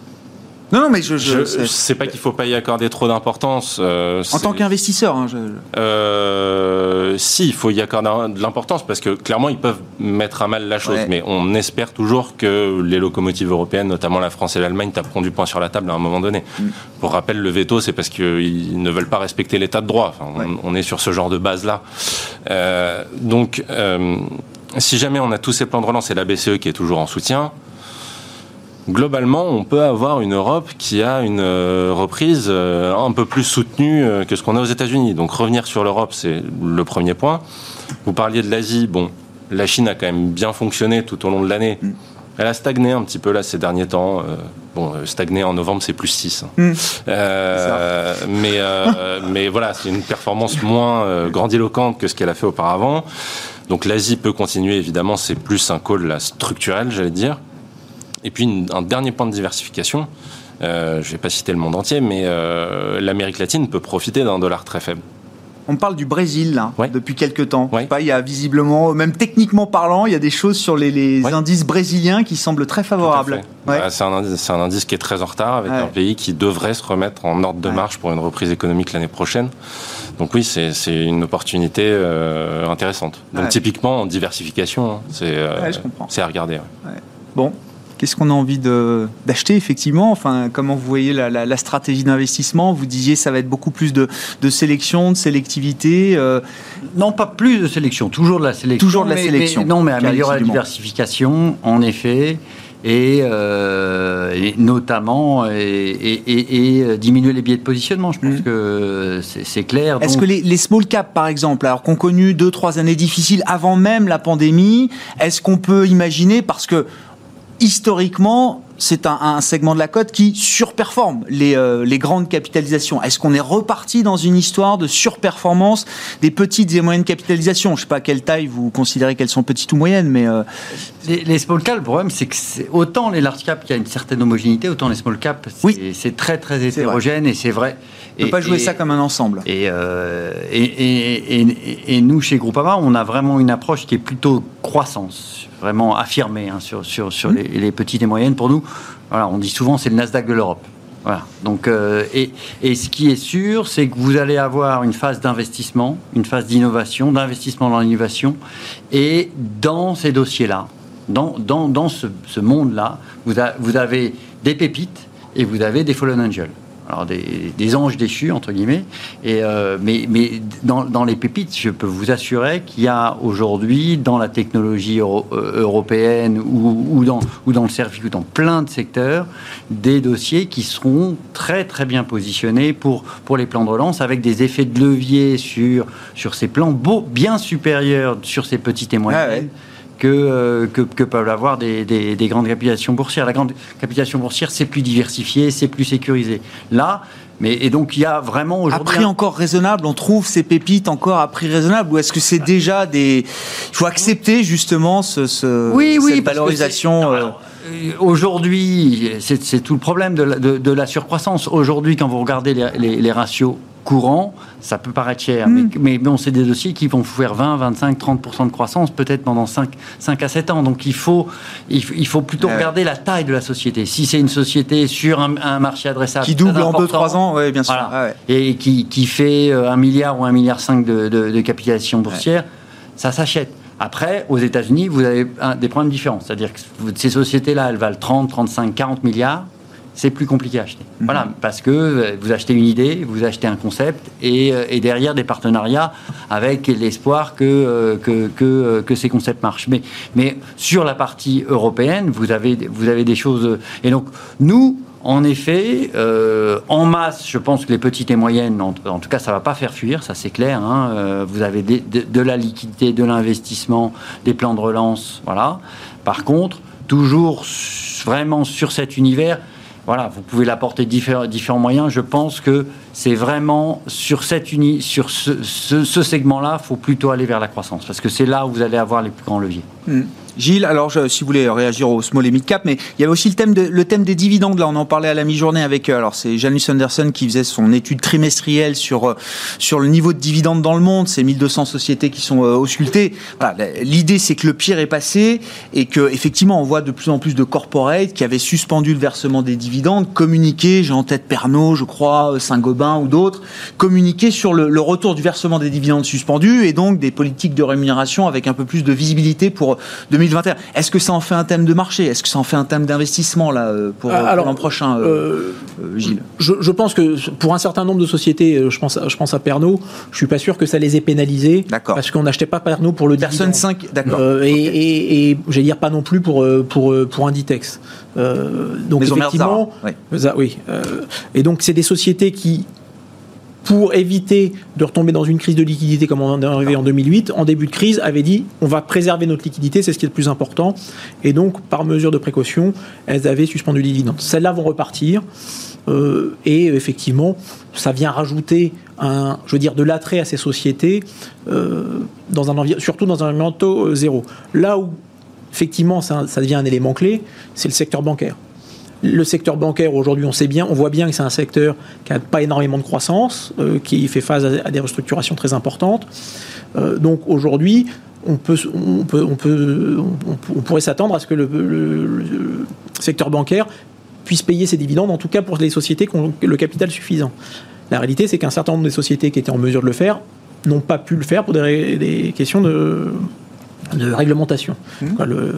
Non, non, mais je. Je, je sais pas qu'il faut pas y accorder trop d'importance. Euh, en tant qu'investisseur, hein, je... euh, si, il faut y accorder de l'importance parce que clairement, ils peuvent mettre à mal la chose. Ouais. Mais on espère toujours que les locomotives européennes, notamment la France et l'Allemagne, taperont du poing sur la table à un moment donné. Mm. Pour rappel, le veto, c'est parce qu'ils ne veulent pas respecter l'état de droit. Enfin, ouais. on, on, est sur ce genre de base-là. Euh, donc euh, si jamais on a tous ces plans de relance et la BCE qui est toujours en soutien, globalement, on peut avoir une Europe qui a une euh, reprise euh, un peu plus soutenue euh, que ce qu'on a aux États-Unis. Donc revenir sur l'Europe, c'est le premier point. Vous parliez de l'Asie. Bon, la Chine a quand même bien fonctionné tout au long de l'année. Mm. Elle a stagné un petit peu là ces derniers temps. Bon, stagné en novembre, c'est plus 6. Mmh. Euh, mais, euh, mais voilà, c'est une performance moins grandiloquente que ce qu'elle a fait auparavant. Donc l'Asie peut continuer, évidemment, c'est plus un call là, structurel, j'allais dire. Et puis une, un dernier point de diversification, euh, je ne vais pas citer le monde entier, mais euh, l'Amérique latine peut profiter d'un dollar très faible. On parle du Brésil là, ouais. depuis quelques temps. Ouais. Pas, il y a visiblement, même techniquement parlant, il y a des choses sur les, les ouais. indices brésiliens qui semblent très favorables. Bah, c'est un, un, indice qui est très en retard avec un pays qui devrait se remettre en ordre de marche pour une reprise économique l'année prochaine. Donc oui, c'est une opportunité euh, intéressante. Donc typiquement en diversification, hein, c'est euh, à regarder. Bon, Qu'est-ce qu'on a envie d'acheter effectivement? Enfin, comment vous voyez la, la, la stratégie d'investissement? Vous disiez ça va être beaucoup plus de, de sélection, de sélectivité. Euh... Non, pas plus de sélection, toujours de la sélection. Toujours de la mais, sélection. Mais, non, mais améliorer la diversification, en effet. Et, euh, et, notamment et, et, et, diminuer les biais de positionnement. Je pense mmh. que c'est clair. Est-ce que les, les, small caps, par exemple, alors qu'on connu deux trois années difficiles avant même la pandémie, est-ce qu'on peut imaginer parce que historiquement, c'est un, un, segment de la cote qui surperforme les, euh, les grandes capitalisations. Est-ce qu'on est reparti dans une histoire de surperformance des petites et moyennes capitalisations? Je ne sais pas à quelle taille vous considérez qu'elles sont petites ou moyennes, mais... Euh... Les, les, small caps, le problème, c'est que autant les large caps, il y a une certaine homogénéité, autant les small caps, c'est oui. très très hétérogène, et c'est vrai. On ne peut pas jouer et, ça comme un ensemble. Et, euh, et, et, nous, chez Groupama, on a vraiment une approche qui est plutôt croissance, vraiment affirmée hein, sur, sur, sur mmh. les, les, petites et moyennes. Pour nous, voilà, on dit souvent c'est le Nasdaq de l'Europe. Voilà. Donc, euh, et, et, ce qui est sûr, c'est que vous allez avoir une phase d'investissement, une phase d'innovation, d'investissement dans l'innovation, et dans ces dossiers-là, dans, dans, dans ce, ce monde-là, vous, vous avez des pépites et vous avez des fallen angels alors des, anges déchus entre guillemets. Et euh, mais, mais dans, les pépites, je peux vous assurer qu'il y a aujourd'hui dans la technologie euh, européenne ou, dans ou dans le service ou dans plein de secteurs des dossiers qui seront très très bien positionnés pour pour les plans de relance avec des effets de levier sur sur ces plans beau, bien supérieurs sur ces petites et moyennes. Ah que, euh, que, que, peuvent avoir des, des, des, grandes capitalisations boursières. La grande capitalisation boursière, c'est plus diversifié, c'est plus sécurisé. Là, mais, et donc il y a vraiment aujourd'hui. À prix encore raisonnable, on trouve ces pépites encore à prix raisonnable Ou est-ce que c'est déjà des. Il faut accepter justement ce, ce oui, oui, cette valorisation euh... Aujourd'hui, c'est tout le problème de la, de, de la surcroissance. Aujourd'hui, quand vous regardez les, les, les ratios courant, ça peut paraître cher, mais, mais bon, c'est des dossiers qui vont faire 20, 25, 30% de croissance peut-être pendant 5, 5 à 7 ans. Donc il faut, il, il faut plutôt ouais. regarder la taille de la société. Si c'est une société sur un, un, marché adressable qui double en 2-3 ans, oui, bien sûr, voilà, ah ouais. et qui, qui, fait 1 milliard ou 1 milliard 5 de, de, de capitalisation boursière, ouais. ça s'achète. Après, aux États-Unis, vous avez des problèmes différents. C'est-à-dire que ces sociétés-là, elles valent 30, 35, 40 milliards c'est plus compliqué à acheter. Mmh. Voilà, parce que vous achetez une idée, vous achetez un concept et, et derrière des partenariats avec l'espoir que, que, que, que, ces concepts marchent. Mais, mais sur la partie européenne, vous avez, vous avez des choses. Et donc, nous, en effet, euh, en masse, je pense que les petites et moyennes, en, tout cas, ça ne va pas faire fuir, ça c'est clair. Hein, euh, vous avez de, la liquidité, de l'investissement, des plans de relance. Voilà. Par contre, toujours vraiment sur cet univers, voilà, vous pouvez l'apporter différents, différents moyens. Je pense que c'est vraiment sur, cette uni, sur ce, segment-là, il faut plutôt aller vers la croissance, parce que c'est là où vous allez avoir les plus grands leviers. Hmm. Gilles, alors si vous voulez réagir au small et mid cap, mais il y avait aussi le thème, le thème des dividendes. Là, on en parlait à la mi-journée avec. Euh, alors c'est Janus Anderson qui faisait son étude trimestrielle sur euh, sur le niveau de dividendes dans le monde. C'est 1200 sociétés qui sont euh, auscultées. L'idée c'est que le pire est passé et que effectivement on voit de plus en plus de corporates qui avaient suspendu le versement des dividendes, communiquer. J'ai en tête Pernod, je crois, Saint-Gobain ou d'autres, communiquer sur le, le retour du versement des dividendes suspendus et donc des politiques de rémunération avec un peu plus de visibilité pour 2020 est-ce que ça en fait un thème de marché? Est-ce que ça en fait un thème d'investissement là euh, pour, euh, l'an prochain, euh, Gilles? je, pense que pour un certain nombre de sociétés, je pense, je pense à Pernod, je suis pas sûr que ça les ait pénalisés parce qu'on n'achetait pas Pernod pour le personne 5, d'accord. et, et, j'allais dire pas non plus pour pour pour Inditex. donc effectivement, oui. et donc c'est des sociétés qui pour éviter de retomber dans une crise de liquidité comme on est arrivé en 2008, en début de crise, avait dit on va préserver notre liquidité, c'est ce qui est le plus important. Et donc, par mesure de précaution, elles avaient suspendu les dividendes. Celles-là vont repartir. Euh, et effectivement, ça vient rajouter un, je veux dire, de l'attrait à ces sociétés, euh, surtout dans un environnement taux euh, zéro. Là où, effectivement, ça devient un élément clé, c'est le secteur bancaire. Le secteur bancaire, aujourd'hui, on sait bien, on voit bien que c'est un secteur qui n'a pas énormément de croissance, euh, qui fait face à, des restructurations très importantes. Euh, donc aujourd'hui, on, peut, on, peut, on, peut, on, pourrait s'attendre à ce que le, secteur bancaire puisse payer ses dividendes, en tout cas pour les sociétés qui ont le capital suffisant. La réalité, c'est qu'un certain nombre de sociétés qui étaient en mesure de le faire n'ont pas pu le faire pour des, questions de, réglementation. Mmh. le,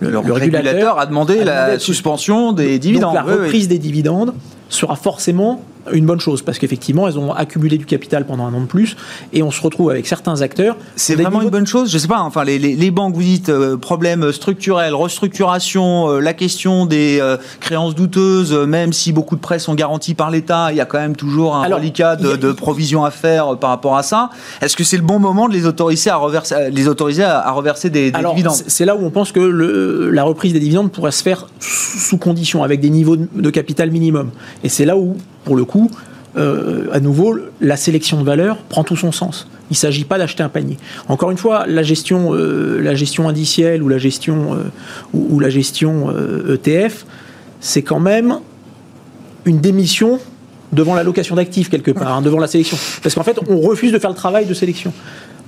le, régulateur, a demandé, la suspension des dividendes. Donc la reprise des dividendes sera forcément une bonne chose parce qu'effectivement elles ont accumulé du capital pendant un an de plus et on se retrouve avec certains acteurs. C'est vraiment une bonne chose. Je sais pas. Enfin, les, les, banques, vous dites euh, problème structurel, restructuration, euh, la question des euh, créances douteuses, même si beaucoup de prêts sont garantis par l'État, il y a quand même toujours un reliquat de, de provisions à faire par rapport à ça. Est-ce que c'est le bon moment de les autoriser à reverser, les autoriser à, reverser des, des dividendes C'est là où on pense que le, la reprise des dividendes pourrait se faire sous condition, avec des niveaux de capital minimum. Et c'est là où pour le coup, euh, à nouveau, la sélection de valeur prend tout son sens. Il ne s'agit pas d'acheter un panier. Encore une fois, la gestion, euh, la gestion indicielle ou la gestion, euh, ou, la gestion ETF, e c'est quand même une démission devant l'allocation d'actifs quelque part, hein, devant la sélection. Parce qu'en fait, on refuse de faire le travail de sélection.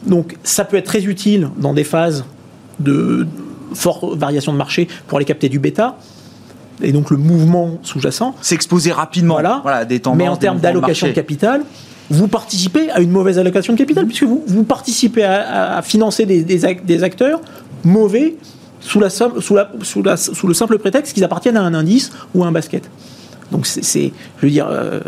Donc, ça peut être très utile dans des phases de forte variation de marché pour aller capter du bêta et donc le mouvement sous-jacent. S'exposer rapidement voilà. voilà des tendances, Mais en termes d'allocation de capital, vous participez à une mauvaise allocation de capital, puisque vous, vous participez à, financer des, des, acteurs mauvais sous, la, sous, la, sous, la, sous le simple prétexte qu'ils appartiennent à un indice ou à un basket. Donc c'est, je veux dire, euh,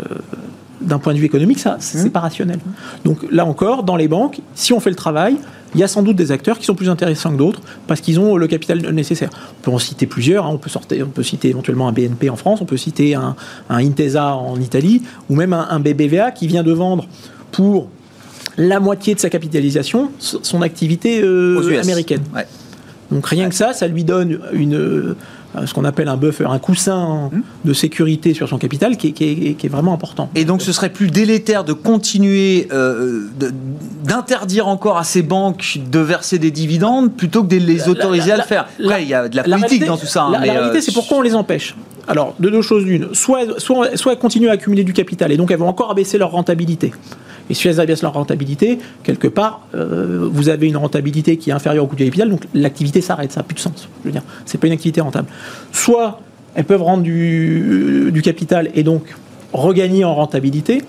d'un point de vue économique, ça, c'est mmh. pas rationnel. Donc là encore, dans les banques, si on fait le travail, il y a sans doute des acteurs qui sont plus intéressants que d'autres parce qu'ils ont le capital nécessaire. On peut en citer plusieurs. Hein. On, peut sortir, on peut citer éventuellement un BNP en France, on peut citer un, Intesa en Italie, ou même un, BBVA qui vient de vendre pour la moitié de sa capitalisation son activité euh, américaine. Donc rien que ça, ça lui donne une ce qu'on appelle un buffer, un coussin hmm. de sécurité sur son capital qui est, vraiment important. Et donc ce serait plus délétère de continuer euh, d'interdire encore à ces banques de verser des dividendes plutôt que de les autoriser à le faire. Après, il y a de la politique dans tout ça. Hein, la, réalité, euh, c'est pourquoi on les empêche. Alors, de deux choses l'une. Soit, soit, soit elles continuent à accumuler du capital et donc elles vont encore abaisser leur rentabilité. Et si elles abaissent leur rentabilité, quelque part, euh, vous avez une rentabilité qui est inférieure au coût du capital, donc l'activité s'arrête, ça n'a plus de sens. Je veux dire, c'est pas une activité rentable. Soit elles peuvent rendre du, du capital et donc regagner en rentabilité,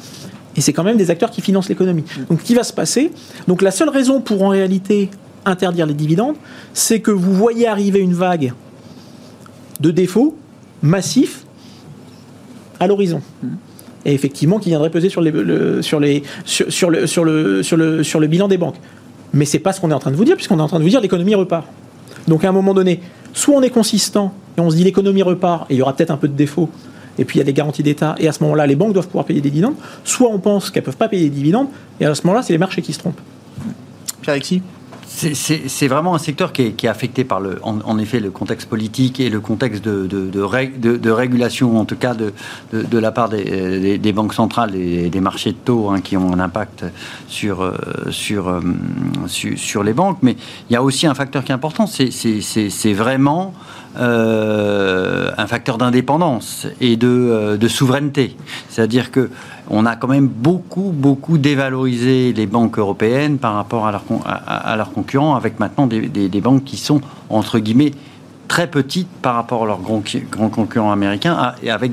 et c'est quand même des acteurs qui financent l'économie. Donc, ce qui va se passer Donc, la seule raison pour en réalité interdire les dividendes, c'est que vous voyez arriver une vague de défauts massifs à l'horizon et effectivement qui viendrait peser sur, le, sur, le, sur, le, sur, le, bilan des banques. Mais c'est pas ce qu'on est en train de vous dire, puisqu'on est en train de vous dire l'économie repart. Donc à un moment donné, soit on est consistant et on se dit l'économie repart et il y aura peut-être un peu de défaut, et puis il y a des garanties d'État, et à ce moment-là, les banques doivent pouvoir payer des dividendes, soit on pense qu'elles peuvent pas payer des dividendes, et à ce moment-là, c'est les marchés qui se trompent. Pierre Alexis? C'est vraiment un secteur qui est, affecté par le, en, effet le contexte politique et le contexte de, régulation, en tout cas de, la part des, banques centrales et des marchés de taux hein, qui ont un impact euh, euh, sur, les banques. Mais il y a aussi un facteur qui est important, c'est vraiment euh, un facteur d'indépendance et de, de souveraineté. C'est-à-dire que on a quand même beaucoup, beaucoup dévalorisé les banques européennes par rapport à, leurs concurrents, avec maintenant des, banques qui sont, entre guillemets, très petites par rapport à leurs grands, concurrents américains et avec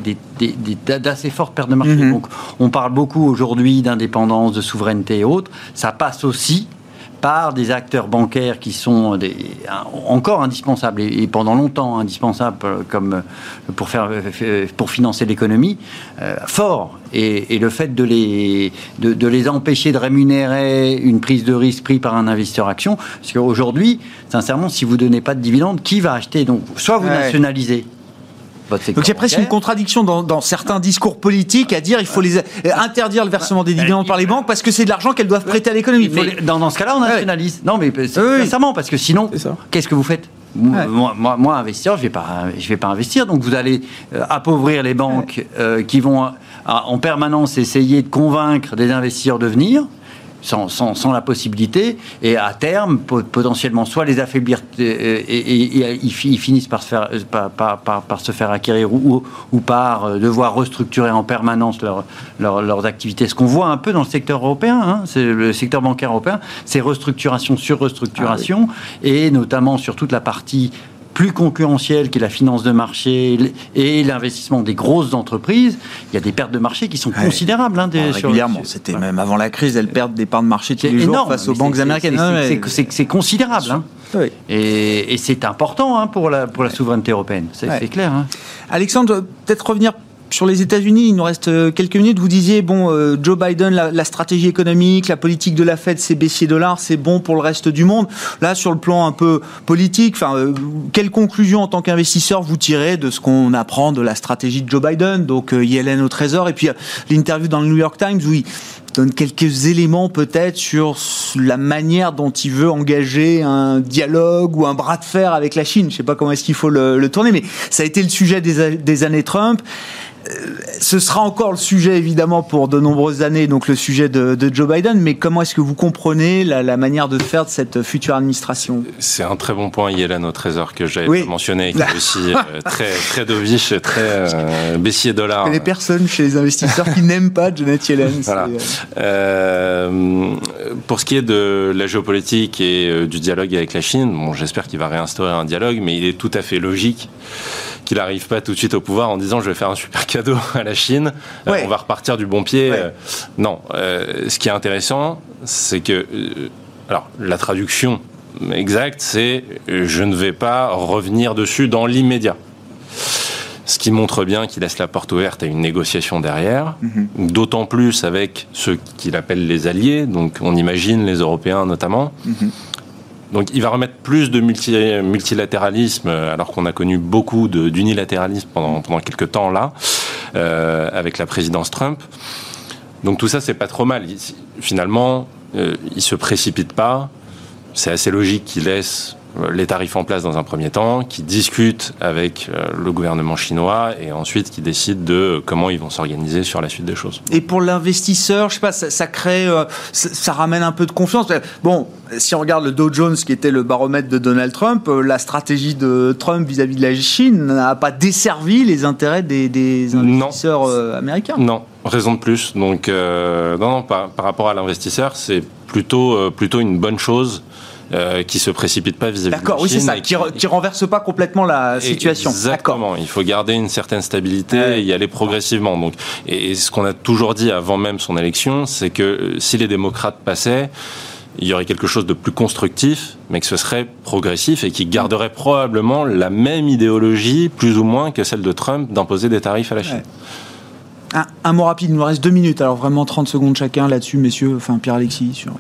d'assez fortes pertes de marché. Mm-hmm. Donc on parle beaucoup aujourd'hui d'indépendance, de souveraineté et autres. Ça passe aussi par des acteurs bancaires qui sont des, encore indispensables et, pendant longtemps indispensables comme euh, pour, faire, euh, pour financer l'économie, euh, fort. Et, le fait de les, de, les empêcher de rémunérer une prise de risque prise par un investisseur action, parce qu'aujourd'hui, sincèrement, si vous ne donnez pas de dividendes, qui va acheter? Donc, soit vous nationalisez donc il y a presque une contradiction dans, certains discours politiques à dire il faut les euh, interdire le versement des dividendes par les banques parce que c'est de l'argent qu'elles doivent prêter à l'économie. dans, ce cas-là, on nationalise. Non, mais sincèrement, parce que sinon, qu'est-ce que vous faites? Moi, moi, investisseur, je ne vais, pas, je vais pas investir. Donc, vous allez euh, appauvrir les banques euh, qui vont en permanence essayer de convaincre des investisseurs de venir sans, sans, la possibilité, et à terme, potentiellement, soit les affaiblir et, ils, finissent par se faire, par, par, se faire acquérir ou, ou, par euh, devoir restructurer en permanence leur, leurs activités. Ce qu'on voit un peu dans le secteur européen, hein, c'est le secteur bancaire européen, c'est restructuration sur restructuration, ah et notamment sur toute la partie plus concurrentielle qui est la finance de marché et l'investissement des grosses entreprises, il y a des pertes de marché qui sont considérables. Hein, des, ah, régulièrement, c'était même avant la crise, elles perdent des parts de marché tous les jours face aux banques américaines. C'est considérable. Hein. Et, c'est important hein, pour, la, pour la souveraineté européenne, c'est clair. Alexandre, peut-être revenir sur les États-Unis, il nous reste euh, quelques minutes. Vous disiez, bon, euh, Joe Biden, la, stratégie économique, la politique de la Fed, c'est baissier dollar, c'est bon pour le reste du monde. Là, sur le plan un peu politique, enfin, euh, quelle conclusion en tant qu'investisseur vous tirez de ce qu'on apprend de la stratégie de Joe Biden, donc Yellen au Trésor, et puis l'interview dans le New York Times où il donne quelques éléments peut-être sur la manière dont il veut engager un dialogue ou un bras de fer avec la Chine. Je ne sais pas comment est-ce qu'il faut le, tourner, mais ça a été le sujet des, des années Trump. Euh, ce sera encore le sujet évidemment pour de nombreuses années, donc le sujet de, Joe Biden, mais comment est-ce que vous comprenez la, manière de faire de cette future administration? C'est un très bon point, Yellen au Trésor, que j'avais mentionné, qui est aussi euh, très, très dovish, très euh, baissier dollar. Il y a personnes chez les investisseurs qui n'aiment pas Janet Yellen. pour ce qui est de la géopolitique et du dialogue avec la Chine, bon, j'espère qu'il va réinstaurer un dialogue, mais il est tout à fait logique qu'il n'arrive pas tout de suite au pouvoir en disant je vais faire un super cadeau à la Chine, euh, on va repartir du bon pied. Euh, non, euh, ce qui est intéressant, c'est que alors la traduction exacte, c'est je ne vais pas revenir dessus dans l'immédiat. Ce qui montre bien qu'il laisse la porte ouverte à une négociation derrière, mhm. d'autant plus avec ceux qu'il appelle les alliés, donc on imagine les Européens notamment. Mhm. Donc il va remettre plus de multilatéralisme, euh, alors qu'on a connu beaucoup d'unilatéralisme pendant, pendant quelques temps là, euh, avec la présidence Trump. Donc tout ça, c'est pas trop mal. finalement, euh, il se précipite pas. C'est assez logique qu'il laisse les tarifs en place dans un premier temps, qui discutent avec euh, le gouvernement chinois et ensuite qui décident de comment ils vont s'organiser sur la suite des choses. Et pour l'investisseur, je sais pas, ça, crée, euh, ça, ramène un peu de confiance. Bon, si on regarde le Dow Jones, qui était le baromètre de Donald Trump, la stratégie de Trump vis-à-vis de la Chine n'a pas desservi les intérêts des, investisseurs américains. Non, raison de plus. Donc, non, non, par, par rapport à l'investisseur, c'est plutôt, plutôt une bonne chose euh, qui se précipite pas vis-à-vis de D'accord, oui, c'est ça, qui, qui, renverse pas complètement la situation. Exactement. Il faut garder une certaine stabilité et y aller progressivement. Donc, et, ce qu'on a toujours dit avant même son élection, c'est que euh, si les démocrates passaient, il y aurait quelque chose de plus constructif, mais que ce serait progressif et qui garderait probablement la même idéologie, plus ou moins, que celle de Trump d'imposer des tarifs à la Chine. Un, mot rapide, il nous reste deux minutes, alors vraiment 30 secondes chacun là-dessus, messieurs, enfin Pierre-Alexis, sur...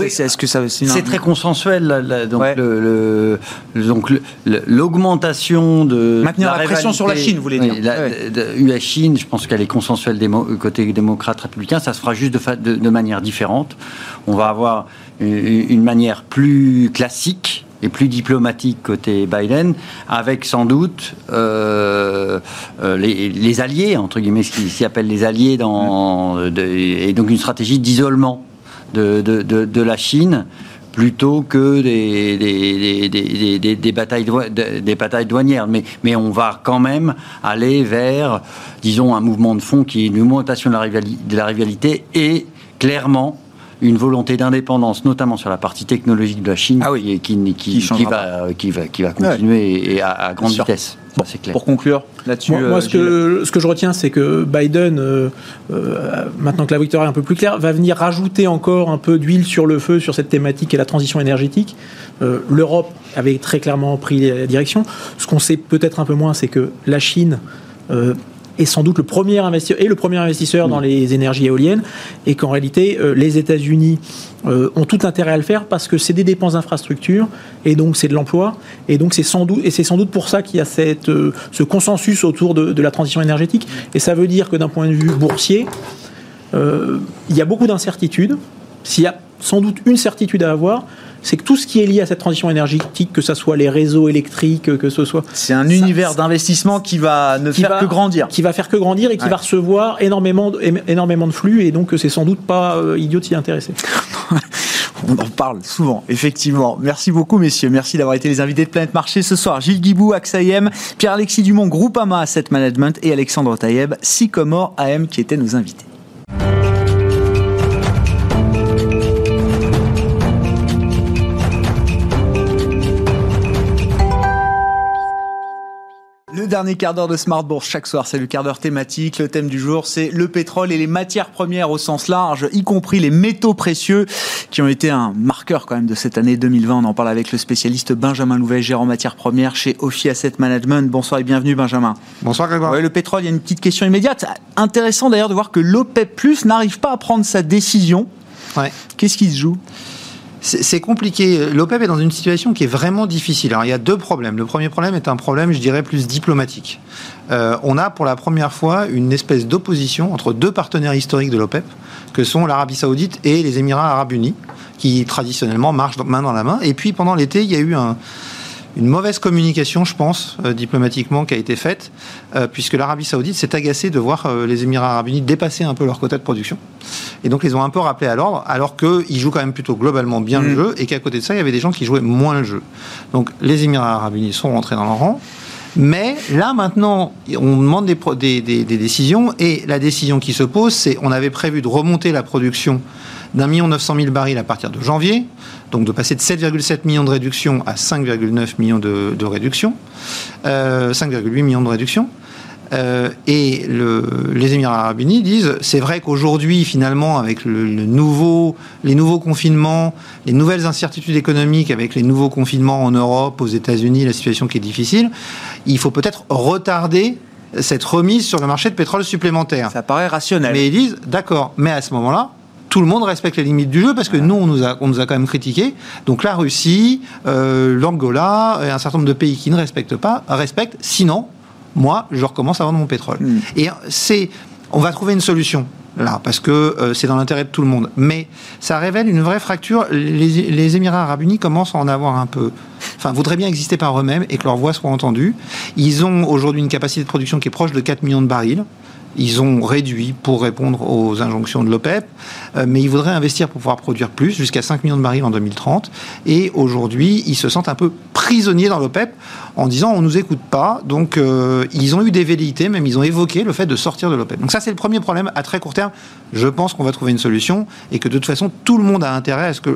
Est-ce que ça c'est très consensuel donc le, donc l'augmentation de maintenir la, pression sur la Chine, vous voulez dire la, Chine, je pense qu'elle est consensuelle côté démocrate républicain. Ça se fera juste de, de, manière différente. On va avoir une, une manière plus classique et plus diplomatique côté Biden, avec sans doute euh, euh, les, alliés, entre guillemets, ce qui s'y appelle les alliés, dans, et donc une stratégie d'isolement de, de, la Chine plutôt que des, des, des, batailles, des batailles douanières. Mais, mais on va quand même aller vers, disons, un mouvement de fond qui est une augmentation de la, de la rivalité et clairement une volonté d'indépendance, notamment sur la partie technologique de la Chine, ah qui, qui, qui, va, qui, va, qui va continuer et à, grande vitesse. C'est clair. Pour conclure là-dessus. Moi, moi euh, ce, que, ce que je retiens, c'est que Biden, euh, euh, maintenant que la victoire est un peu plus claire, va venir rajouter encore un peu d'huile sur le feu sur cette thématique et la transition énergétique. L'Europe avait très clairement pris la direction. Ce qu'on sait peut-être un peu moins, c'est que la Chine est sans doute le premier investisseur et le premier investisseur dans les énergies éoliennes et qu'en réalité euh, les États-Unis euh, ont tout intérêt à le faire parce que c'est des dépenses d'infrastructure et donc c'est de l'emploi et donc c'est sans doute et c'est sans doute pour ça qu'il y a cette, euh, ce consensus autour de, de, la transition énergétique. Et ça veut dire que d'un point de vue boursier il y a beaucoup d'incertitudes. S'il y a sans doute une certitude à avoir c'est que tout ce qui est lié à cette transition énergétique, que ce soit les réseaux électriques, que ce soit... C'est un univers d'investissement qui va ne faire que grandir. Qui va faire que grandir et qui va recevoir énormément, énormément de flux, et donc c'est sans doute pas euh, idiot de s'y intéresser. On en parle souvent, effectivement. Merci beaucoup, messieurs. Merci d'avoir été les invités de Planète Marché ce soir. Gilles Guibou, AXA Pierre-Alexis Dumont, Groupama Asset Management et Alexandre Taïeb, Sycomore AM, qui étaient nos invités. Dernier quart d'heure de Smart Bourse chaque soir, c'est le quart d'heure thématique. Le thème du jour, c'est le pétrole et les matières premières au sens large, y compris les métaux précieux, qui ont été un marqueur quand même de cette année 2020. On en parle avec le spécialiste Benjamin Louvet, gérant matières premières chez Ophi Asset Management. Bonsoir et bienvenue Benjamin. Bonsoir Grégoire. le pétrole, il y a une petite question immédiate. Intéressant d'ailleurs de voir que l'OPEP Plus n'arrive pas à prendre sa décision. Ouais. Qu'est-ce qui se joue? C'est compliqué. L'OPEP est dans une situation qui est vraiment difficile. Alors, il y a deux problèmes. Le premier problème est un problème, je dirais, plus diplomatique. Euh, on a pour la première fois une espèce d'opposition entre deux partenaires historiques de l'OPEP, que sont l'Arabie Saoudite et les Émirats Arabes Unis, qui traditionnellement marchent main dans la main. Et puis, pendant l'été, il y a eu un, une mauvaise communication, je pense, euh, diplomatiquement, qui a été faite, euh, puisque l'Arabie Saoudite s'est agacée de voir euh, les Émirats Arabes Unis dépasser un peu leur quota de production. Et donc, ils ont un peu rappelé à l'ordre, alors qu'ils jouent quand même plutôt globalement bien le mm. jeu, et qu'à côté de ça, il y avait des gens qui jouaient moins le jeu. Donc, les Émirats Arabes Unis sont rentrés dans leur rang. Mais là, maintenant, on demande des, des, des décisions, et la décision qui se pose, c'est on avait prévu de remonter la production d'un million neuf cent mille barils à partir de janvier, donc de passer de 7,7 millions de réduction à 5,9 millions de, de réduction, 5,8 euh, millions de réduction. Euh, et le, les Émirats arabes unis disent, c'est vrai qu'aujourd'hui, finalement, avec le, nouveau, les nouveaux confinements, les nouvelles incertitudes économiques, avec les nouveaux confinements en Europe, aux États-Unis, la situation qui est difficile, il faut peut-être retarder cette remise sur le marché de pétrole supplémentaire. Ça paraît rationnel. Mais ils disent, d'accord, mais à ce moment-là, tout le monde respecte les limites du jeu parce que nous, on nous a, on nous a quand même critiqué. Donc la Russie, euh, l'Angola et un certain nombre de pays qui ne respectent pas respectent. Sinon, moi, je recommence à vendre mon pétrole. Hmm. Et c'est, on va trouver une solution là, parce que euh, c'est dans l'intérêt de tout le monde. Mais ça révèle une vraie fracture. Les, les, Émirats arabes unis commencent à en avoir un peu. Enfin, voudraient bien exister par eux-mêmes et que leur voix soit entendue. Ils ont aujourd'hui une capacité de production qui est proche de 4 millions de barils. Ils ont réduit pour répondre aux injonctions de l'OPEP, euh, mais ils voudraient investir pour pouvoir produire plus, jusqu'à 5 millions de barils en 2030. Et aujourd'hui, ils se sentent un peu prisonniers dans l'OPEP en disant on nous écoute pas. Donc euh, ils ont eu des velléités, même ils ont évoqué le fait de sortir de l'OPEP. Donc ça c'est le premier problème à très court terme. Je pense qu'on va trouver une solution et que de toute façon tout le monde a intérêt à ce que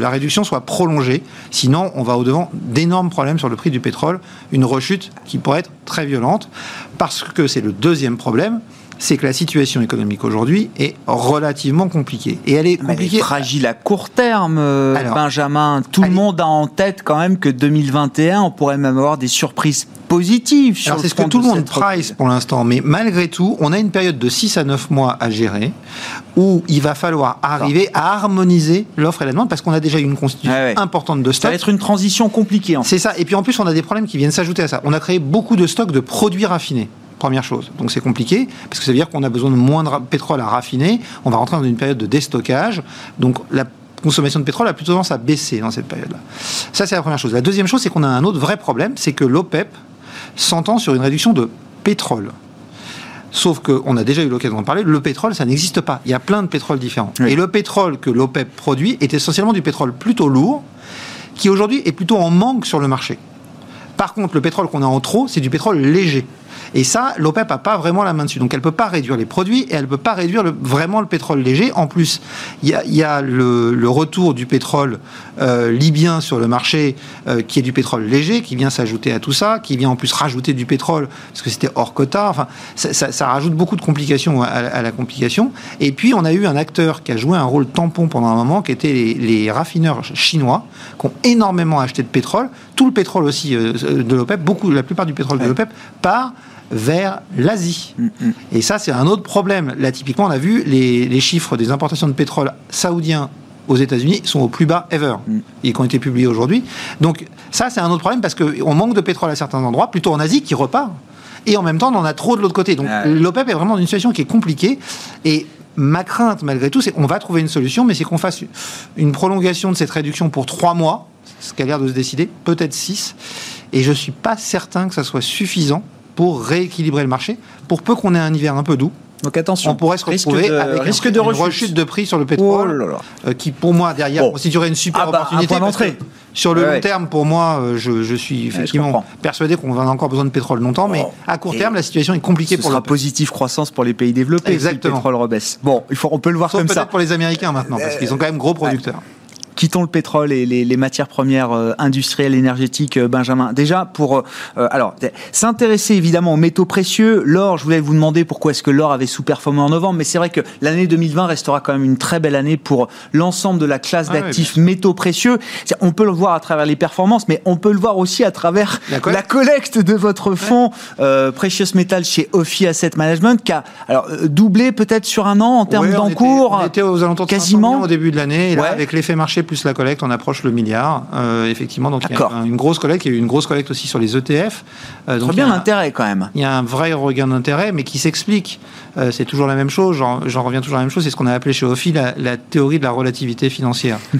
la réduction soit prolongée. Sinon on va au devant d'énormes problèmes sur le prix du pétrole, une rechute qui pourrait être très violente parce que c'est le deuxième problème c'est que la situation économique aujourd'hui est relativement compliquée. Et elle est compliquée. Elle est fragile à court terme, euh, Alors, Benjamin. Tout le monde a en tête quand même que 2021, on pourrait même avoir des surprises positives. sur Alors c'est ce que tout le monde price pour l'instant, mais malgré tout, on a une période de 6 à 9 mois à gérer où il va falloir arriver à harmoniser l'offre et la demande parce qu'on a déjà une constitution ouais. importante de Ça stock. va être une transition compliquée. En fait. C'est ça. Et puis en plus, on a des problèmes qui viennent s'ajouter à ça. On a créé beaucoup de stocks de produits raffinés. Première chose. Donc c'est compliqué, parce que ça veut dire qu'on a besoin de moins de pétrole à raffiner. On va rentrer dans une période de déstockage. Donc la consommation de pétrole a plutôt tendance à baisser dans cette période-là. Ça, c'est la première chose. La deuxième chose, c'est qu'on a un autre vrai problème, c'est que l'OPEP s'entend sur une réduction de pétrole. Sauf qu'on a déjà eu l'occasion d'en parler, le pétrole, ça n'existe pas. Il y a plein de pétroles différents. Oui. Et le pétrole que l'OPEP produit est essentiellement du pétrole plutôt lourd, qui aujourd'hui est plutôt en manque sur le marché. Par contre, le pétrole qu'on a en trop, c'est du pétrole léger. Et ça, l'OPEP n'a pas vraiment la main dessus. Donc elle ne peut pas réduire les produits et elle ne peut pas réduire le- vraiment le pétrole léger. En plus, il y a, il y a le, le retour du pétrole euh, libyen sur le marché, euh, qui est du pétrole léger, qui vient s'ajouter à tout ça, qui vient en plus rajouter du pétrole, parce que c'était hors quota. Enfin, ça, ça- ça rajoute beaucoup de complications à, à la complication. Et puis, on a eu un acteur qui a joué un rôle tampon pendant un moment, qui était les, les raffineurs chinois, qui ont énormément acheté de pétrole. Tout le pétrole aussi euh, de l'OPEP, beaucoup, la plupart du pétrole de l'OPEP part vers l'Asie. Et ça, c'est un autre problème. Là, typiquement, on a vu les, les chiffres des importations de pétrole saoudiens aux États-Unis sont au plus bas ever, et qui ont été publiés aujourd'hui. Donc, ça, c'est un autre problème parce qu'on manque de pétrole à certains endroits, plutôt en Asie, qui repart. Et en même temps, on en a trop de l'autre côté. Donc, l'OPEP est vraiment dans une situation qui est compliquée. Et ma crainte, malgré tout, c'est qu'on va trouver une solution, mais c'est qu'on fasse une prolongation de cette réduction pour trois mois, ce qui a l'air de se décider, peut-être six. Et je suis pas certain que ça soit suffisant pour rééquilibrer le marché, pour peu qu'on ait un hiver un peu doux. Donc attention. On pourrait se risque retrouver de, avec un- risque de une rechute. de prix sur le Oh pétrole, là là. euh, qui pour moi derrière Bon. constituerait une super Ah bah, un opportunité. d'entrée. Sur le Ouais, long terme, pour moi, euh, je, je suis effectivement persuadé qu'on va encore besoin de pétrole longtemps, mais Oh. à court Et terme, la situation est compliquée Ce pour sera positif croissance pour les pays développés. Exactement. Si le pétrole rebaisse. Bon, il faut, on peut le voir Sauf comme peut-être ça. pour les Américains maintenant, parce qu'ils sont quand même gros producteurs. Quittons le pétrole et les, les matières premières euh, industrielles énergétiques, euh, Benjamin. Déjà, pour euh, alors s'intéresser évidemment aux métaux précieux, l'or. Je voulais vous demander pourquoi est-ce que l'or avait sous-performé en novembre, mais c'est vrai que l'année 2020 restera quand même une très belle année pour l'ensemble de la classe Ah oui, d'actifs métaux précieux. On peut le voir à travers les performances, mais on peut le voir aussi à travers La collecte. de votre fonds euh, Precious Metals chez Ophi Asset Management, qui a alors doublé peut-être sur un an en termes Ouais, d'encours. On était aux alentours de 500 quasiment. au début de l'année. Et là, Ouais. avec l'effet marché plus la collecte, on approche le milliard, euh, effectivement. Donc, il y a une grosse collecte. Il y a eu une grosse collecte aussi sur les ETF. Euh, donc, Très bien l'intérêt quand même. il y a un vrai regain d'intérêt, mais qui s'explique. Euh, c'est toujours la même chose, j'en reviens toujours à la même chose, c'est ce qu'on a appelé chez Ophi la, la théorie de la relativité financière.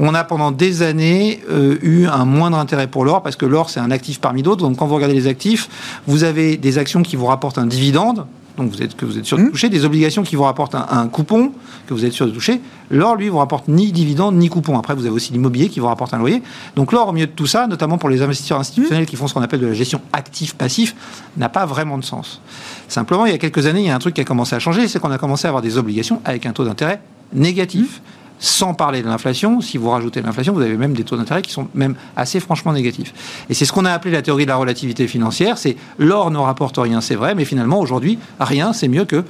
On a pendant des années euh, eu un moindre intérêt pour l'or, parce que l'or c'est un actif parmi d'autres, donc quand vous regardez les actifs, vous avez des actions qui vous rapportent un dividende, donc vous êtes, que vous êtes sûr de Mmh. toucher, des obligations qui vous rapportent un, un coupon, que vous êtes sûr de toucher. L'or, lui, vous rapporte ni dividende ni coupon. Après, vous avez aussi l'immobilier qui vous rapporte un loyer. Donc l'or, au milieu de tout ça, notamment pour les investisseurs institutionnels qui font ce qu'on appelle de la gestion actif-passif, n'a pas vraiment de sens. Simplement, il y a quelques années, il y a un truc qui a commencé à changer, c'est qu'on a commencé à avoir des obligations avec un taux d'intérêt négatif. Sans parler de l'inflation, si vous rajoutez l'inflation, vous avez même des taux d'intérêt qui sont même assez franchement négatifs. Et c'est ce qu'on a appelé la théorie de la relativité financière. C'est l'or ne rapporte rien, c'est vrai, mais finalement aujourd'hui, rien, c'est mieux que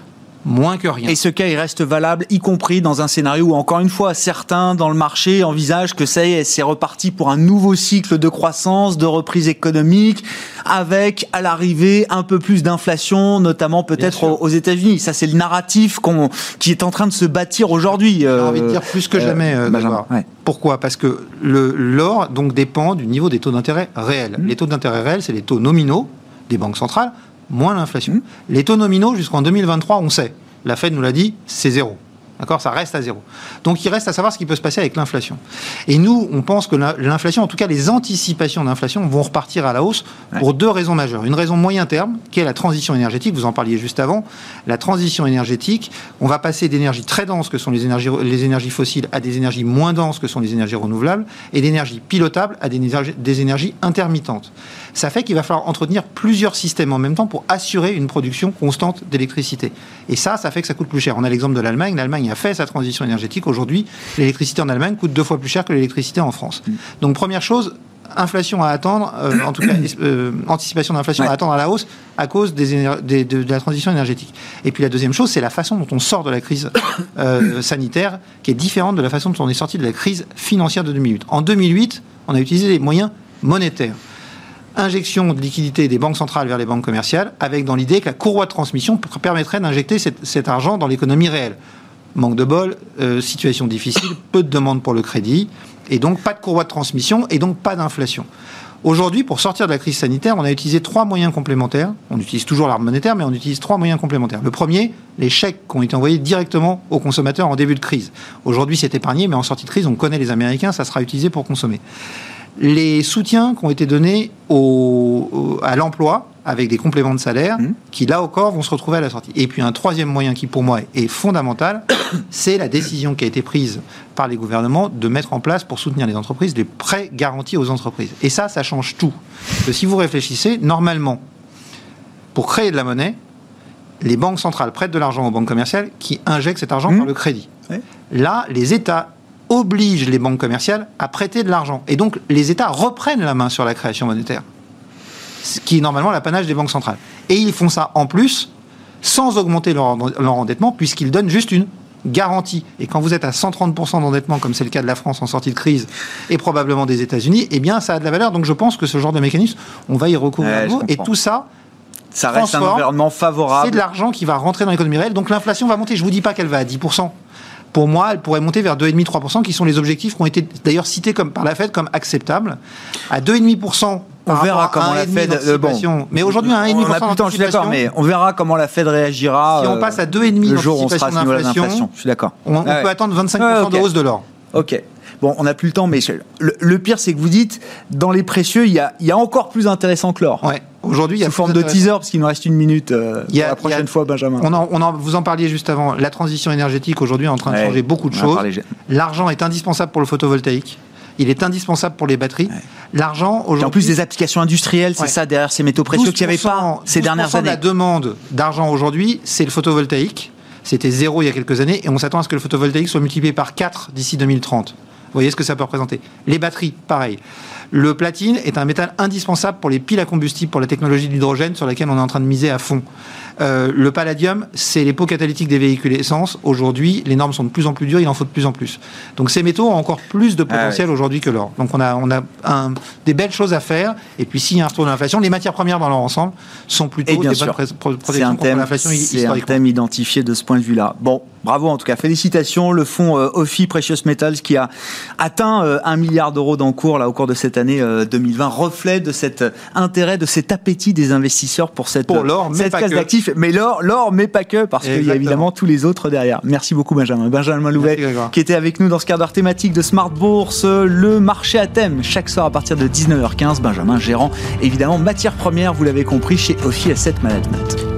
moins que rien. Et ce cas, il reste valable, y compris dans un scénario où, encore une fois, certains dans le marché envisagent que ça y est, c'est reparti pour un nouveau cycle de croissance, de reprise économique, avec à l'arrivée un peu plus d'inflation, notamment peut-être aux, États-Unis. Ça, c'est le narratif qui est en train de se bâtir aujourd'hui. J'ai envie de dire plus que jamais, euh, Benjamin, Grégoire. ouais. Pourquoi? Parce que l'or donc dépend du niveau des taux d'intérêt réels. Mmh. Les taux d'intérêt réels, c'est les taux nominaux des banques centrales moins l'inflation. Mmh. Les taux nominaux jusqu'en 2023, on sait. La Fed nous l'a dit, c'est zéro. D'accord? Ça reste à zéro. Donc il reste à savoir ce qui peut se passer avec l'inflation. Et nous, on pense que la- l'inflation, en tout cas les anticipations d'inflation, vont repartir à la hausse pour deux raisons majeures. Une raison moyen terme, qui est la transition énergétique, vous en parliez juste avant. La transition énergétique, on va passer d'énergies très denses, que sont les énergies, les énergies fossiles, à des énergies moins denses, que sont les énergies renouvelables, et d'énergies pilotables à des énergies, des énergies intermittentes. Ça fait qu'il va falloir entretenir plusieurs systèmes en même temps pour assurer une production constante d'électricité. Et ça, ça fait que ça coûte plus cher. On a l'exemple de l'Allemagne. L'Allemagne a fait sa transition énergétique. Aujourd'hui, l'électricité en Allemagne coûte deux fois plus cher que l'électricité en France. Donc, première chose, inflation à attendre, euh, en tout cas euh, anticipation d'inflation Ouais. à attendre à la hausse à cause des éner- des- de, de la transition énergétique. Et puis la deuxième chose, c'est la façon dont on sort de la crise euh, sanitaire, qui est différente de la façon dont on est sorti de la crise financière de 2008. En 2008, on a utilisé les moyens monétaires. Injection de liquidité des banques centrales vers les banques commerciales, avec dans l'idée que la courroie de transmission permettrait d'injecter cet, cet argent dans l'économie réelle. Manque de bol, euh, situation difficile, peu de demandes pour le crédit, et donc pas de courroie de transmission, et donc pas d'inflation. Aujourd'hui, pour sortir de la crise sanitaire, on a utilisé trois moyens complémentaires. On utilise toujours l'arme monétaire, mais on utilise trois moyens complémentaires. Le premier, les chèques qui ont été envoyés directement aux consommateurs en début de crise. Aujourd'hui, c'est épargné, mais en sortie de crise, on connaît les Américains, ça sera utilisé pour consommer. Les soutiens qui ont été donnés au- au- à l'emploi avec des compléments de salaire, Mhm. qui là encore vont se retrouver à la sortie. Et puis un troisième moyen qui pour moi est fondamental, c'est la décision qui a été prise par les gouvernements de mettre en place pour soutenir les entreprises les prêts garantis aux entreprises. Et ça, ça change tout. Parce que si vous réfléchissez, normalement, pour créer de la monnaie, les banques centrales prêtent de l'argent aux banques commerciales qui injectent cet argent Mhm. par le crédit. Là, les États obligent les banques commerciales à prêter de l'argent. Et donc, les États reprennent la main sur la création monétaire. Ce qui est normalement l'apanage des banques centrales. Et ils font ça en plus, sans augmenter leur, leur endettement, puisqu'ils donnent juste une garantie. Et quand vous êtes à 130% d'endettement, comme c'est le cas de la France en sortie de crise, et probablement des États-Unis, eh bien, ça a de la valeur. Donc, je pense que ce genre de mécanisme, on va y recourir Ouais. Et tout ça, Ça reste un environnement c'est favorable. de l'argent qui va rentrer dans l'économie réelle. Donc l'inflation va monter. Je vous dis pas qu'elle va à 10%. Pour moi, elle pourrait monter vers 2,5-3%, qui sont les objectifs qui ont été d'ailleurs cités comme, par la Fed comme acceptables. À 2,5%. On verra comment la 1,5 Fed. euh, bon, mais aujourd'hui, un 1,5% On a plus le temps, je suis d'accord, mais on verra comment la Fed réagira. Si on euh, passe à 2,5 le jour où on sera à d'inflation. Je suis d'accord. on, on Ouais. peut attendre 25% Ouais, ok. de hausse de l'or. Ok. Bon, on n'a plus le temps, mais le, le pire, c'est que vous dites, dans les précieux, il y a, y a encore plus intéressant que l'or. Ouais. Aujourd'hui, il y a forme de teaser, parce qu'il nous reste une minute euh, Il y a- pour la il y a- prochaine fois, Benjamin. On en, on en- vous en parliez juste avant. La transition énergétique aujourd'hui est en train de Ouais, changer beaucoup de choses. L'argent est indispensable pour le photovoltaïque. Il est indispensable pour les batteries. L'argent Et aujourd'hui. en plus des applications industrielles, c'est Ouais. ça derrière ces métaux précieux qu'il n'y avait pas 12%, ces dernières 12% de la années. demande d'argent aujourd'hui, c'est le photovoltaïque. C'était zéro il y a quelques années et on s'attend à ce que le photovoltaïque soit multiplié par 4 d'ici 2030. Vous voyez ce que ça peut représenter. Les batteries, pareil. Le platine est un métal indispensable pour les piles à combustible, pour la technologie de l'hydrogène sur laquelle on est en train de miser à fond. Euh, le palladium, c'est les pots catalytiques des véhicules essence. Aujourd'hui, les normes sont de plus en plus dures, il en faut de plus en plus. Donc ces métaux ont encore plus de Ah potentiel aujourd'hui que l'or. Donc on a, on a un- des belles choses à faire. Et puis s'il y a un retour de l'inflation, les matières premières dans leur ensemble sont plutôt Et bien des sûr, bonnes protections contre l'inflation c'est un thème identifié de ce point de vue-là. Bon, bravo en tout cas, félicitations. Le fonds euh, OFI Precious Metals qui a atteint euh, un milliard d'euros d'encours là au cours de cette année euh, 2020 reflet de cet euh, intérêt, de cet appétit des investisseurs pour cette Pour l'or, mais cette classe d'actifs. Mais l'or, l'or, mais pas que, parce qu'il y a évidemment tous les autres derrière. Merci beaucoup Benjamin. Benjamin Louvet Merci, qui était avec nous dans ce quart d'heure thématique de Smart Bourse, le marché à thème chaque soir à partir de 19h15. Benjamin gérant évidemment matière première, vous l'avez compris, chez Ophi Asset Management.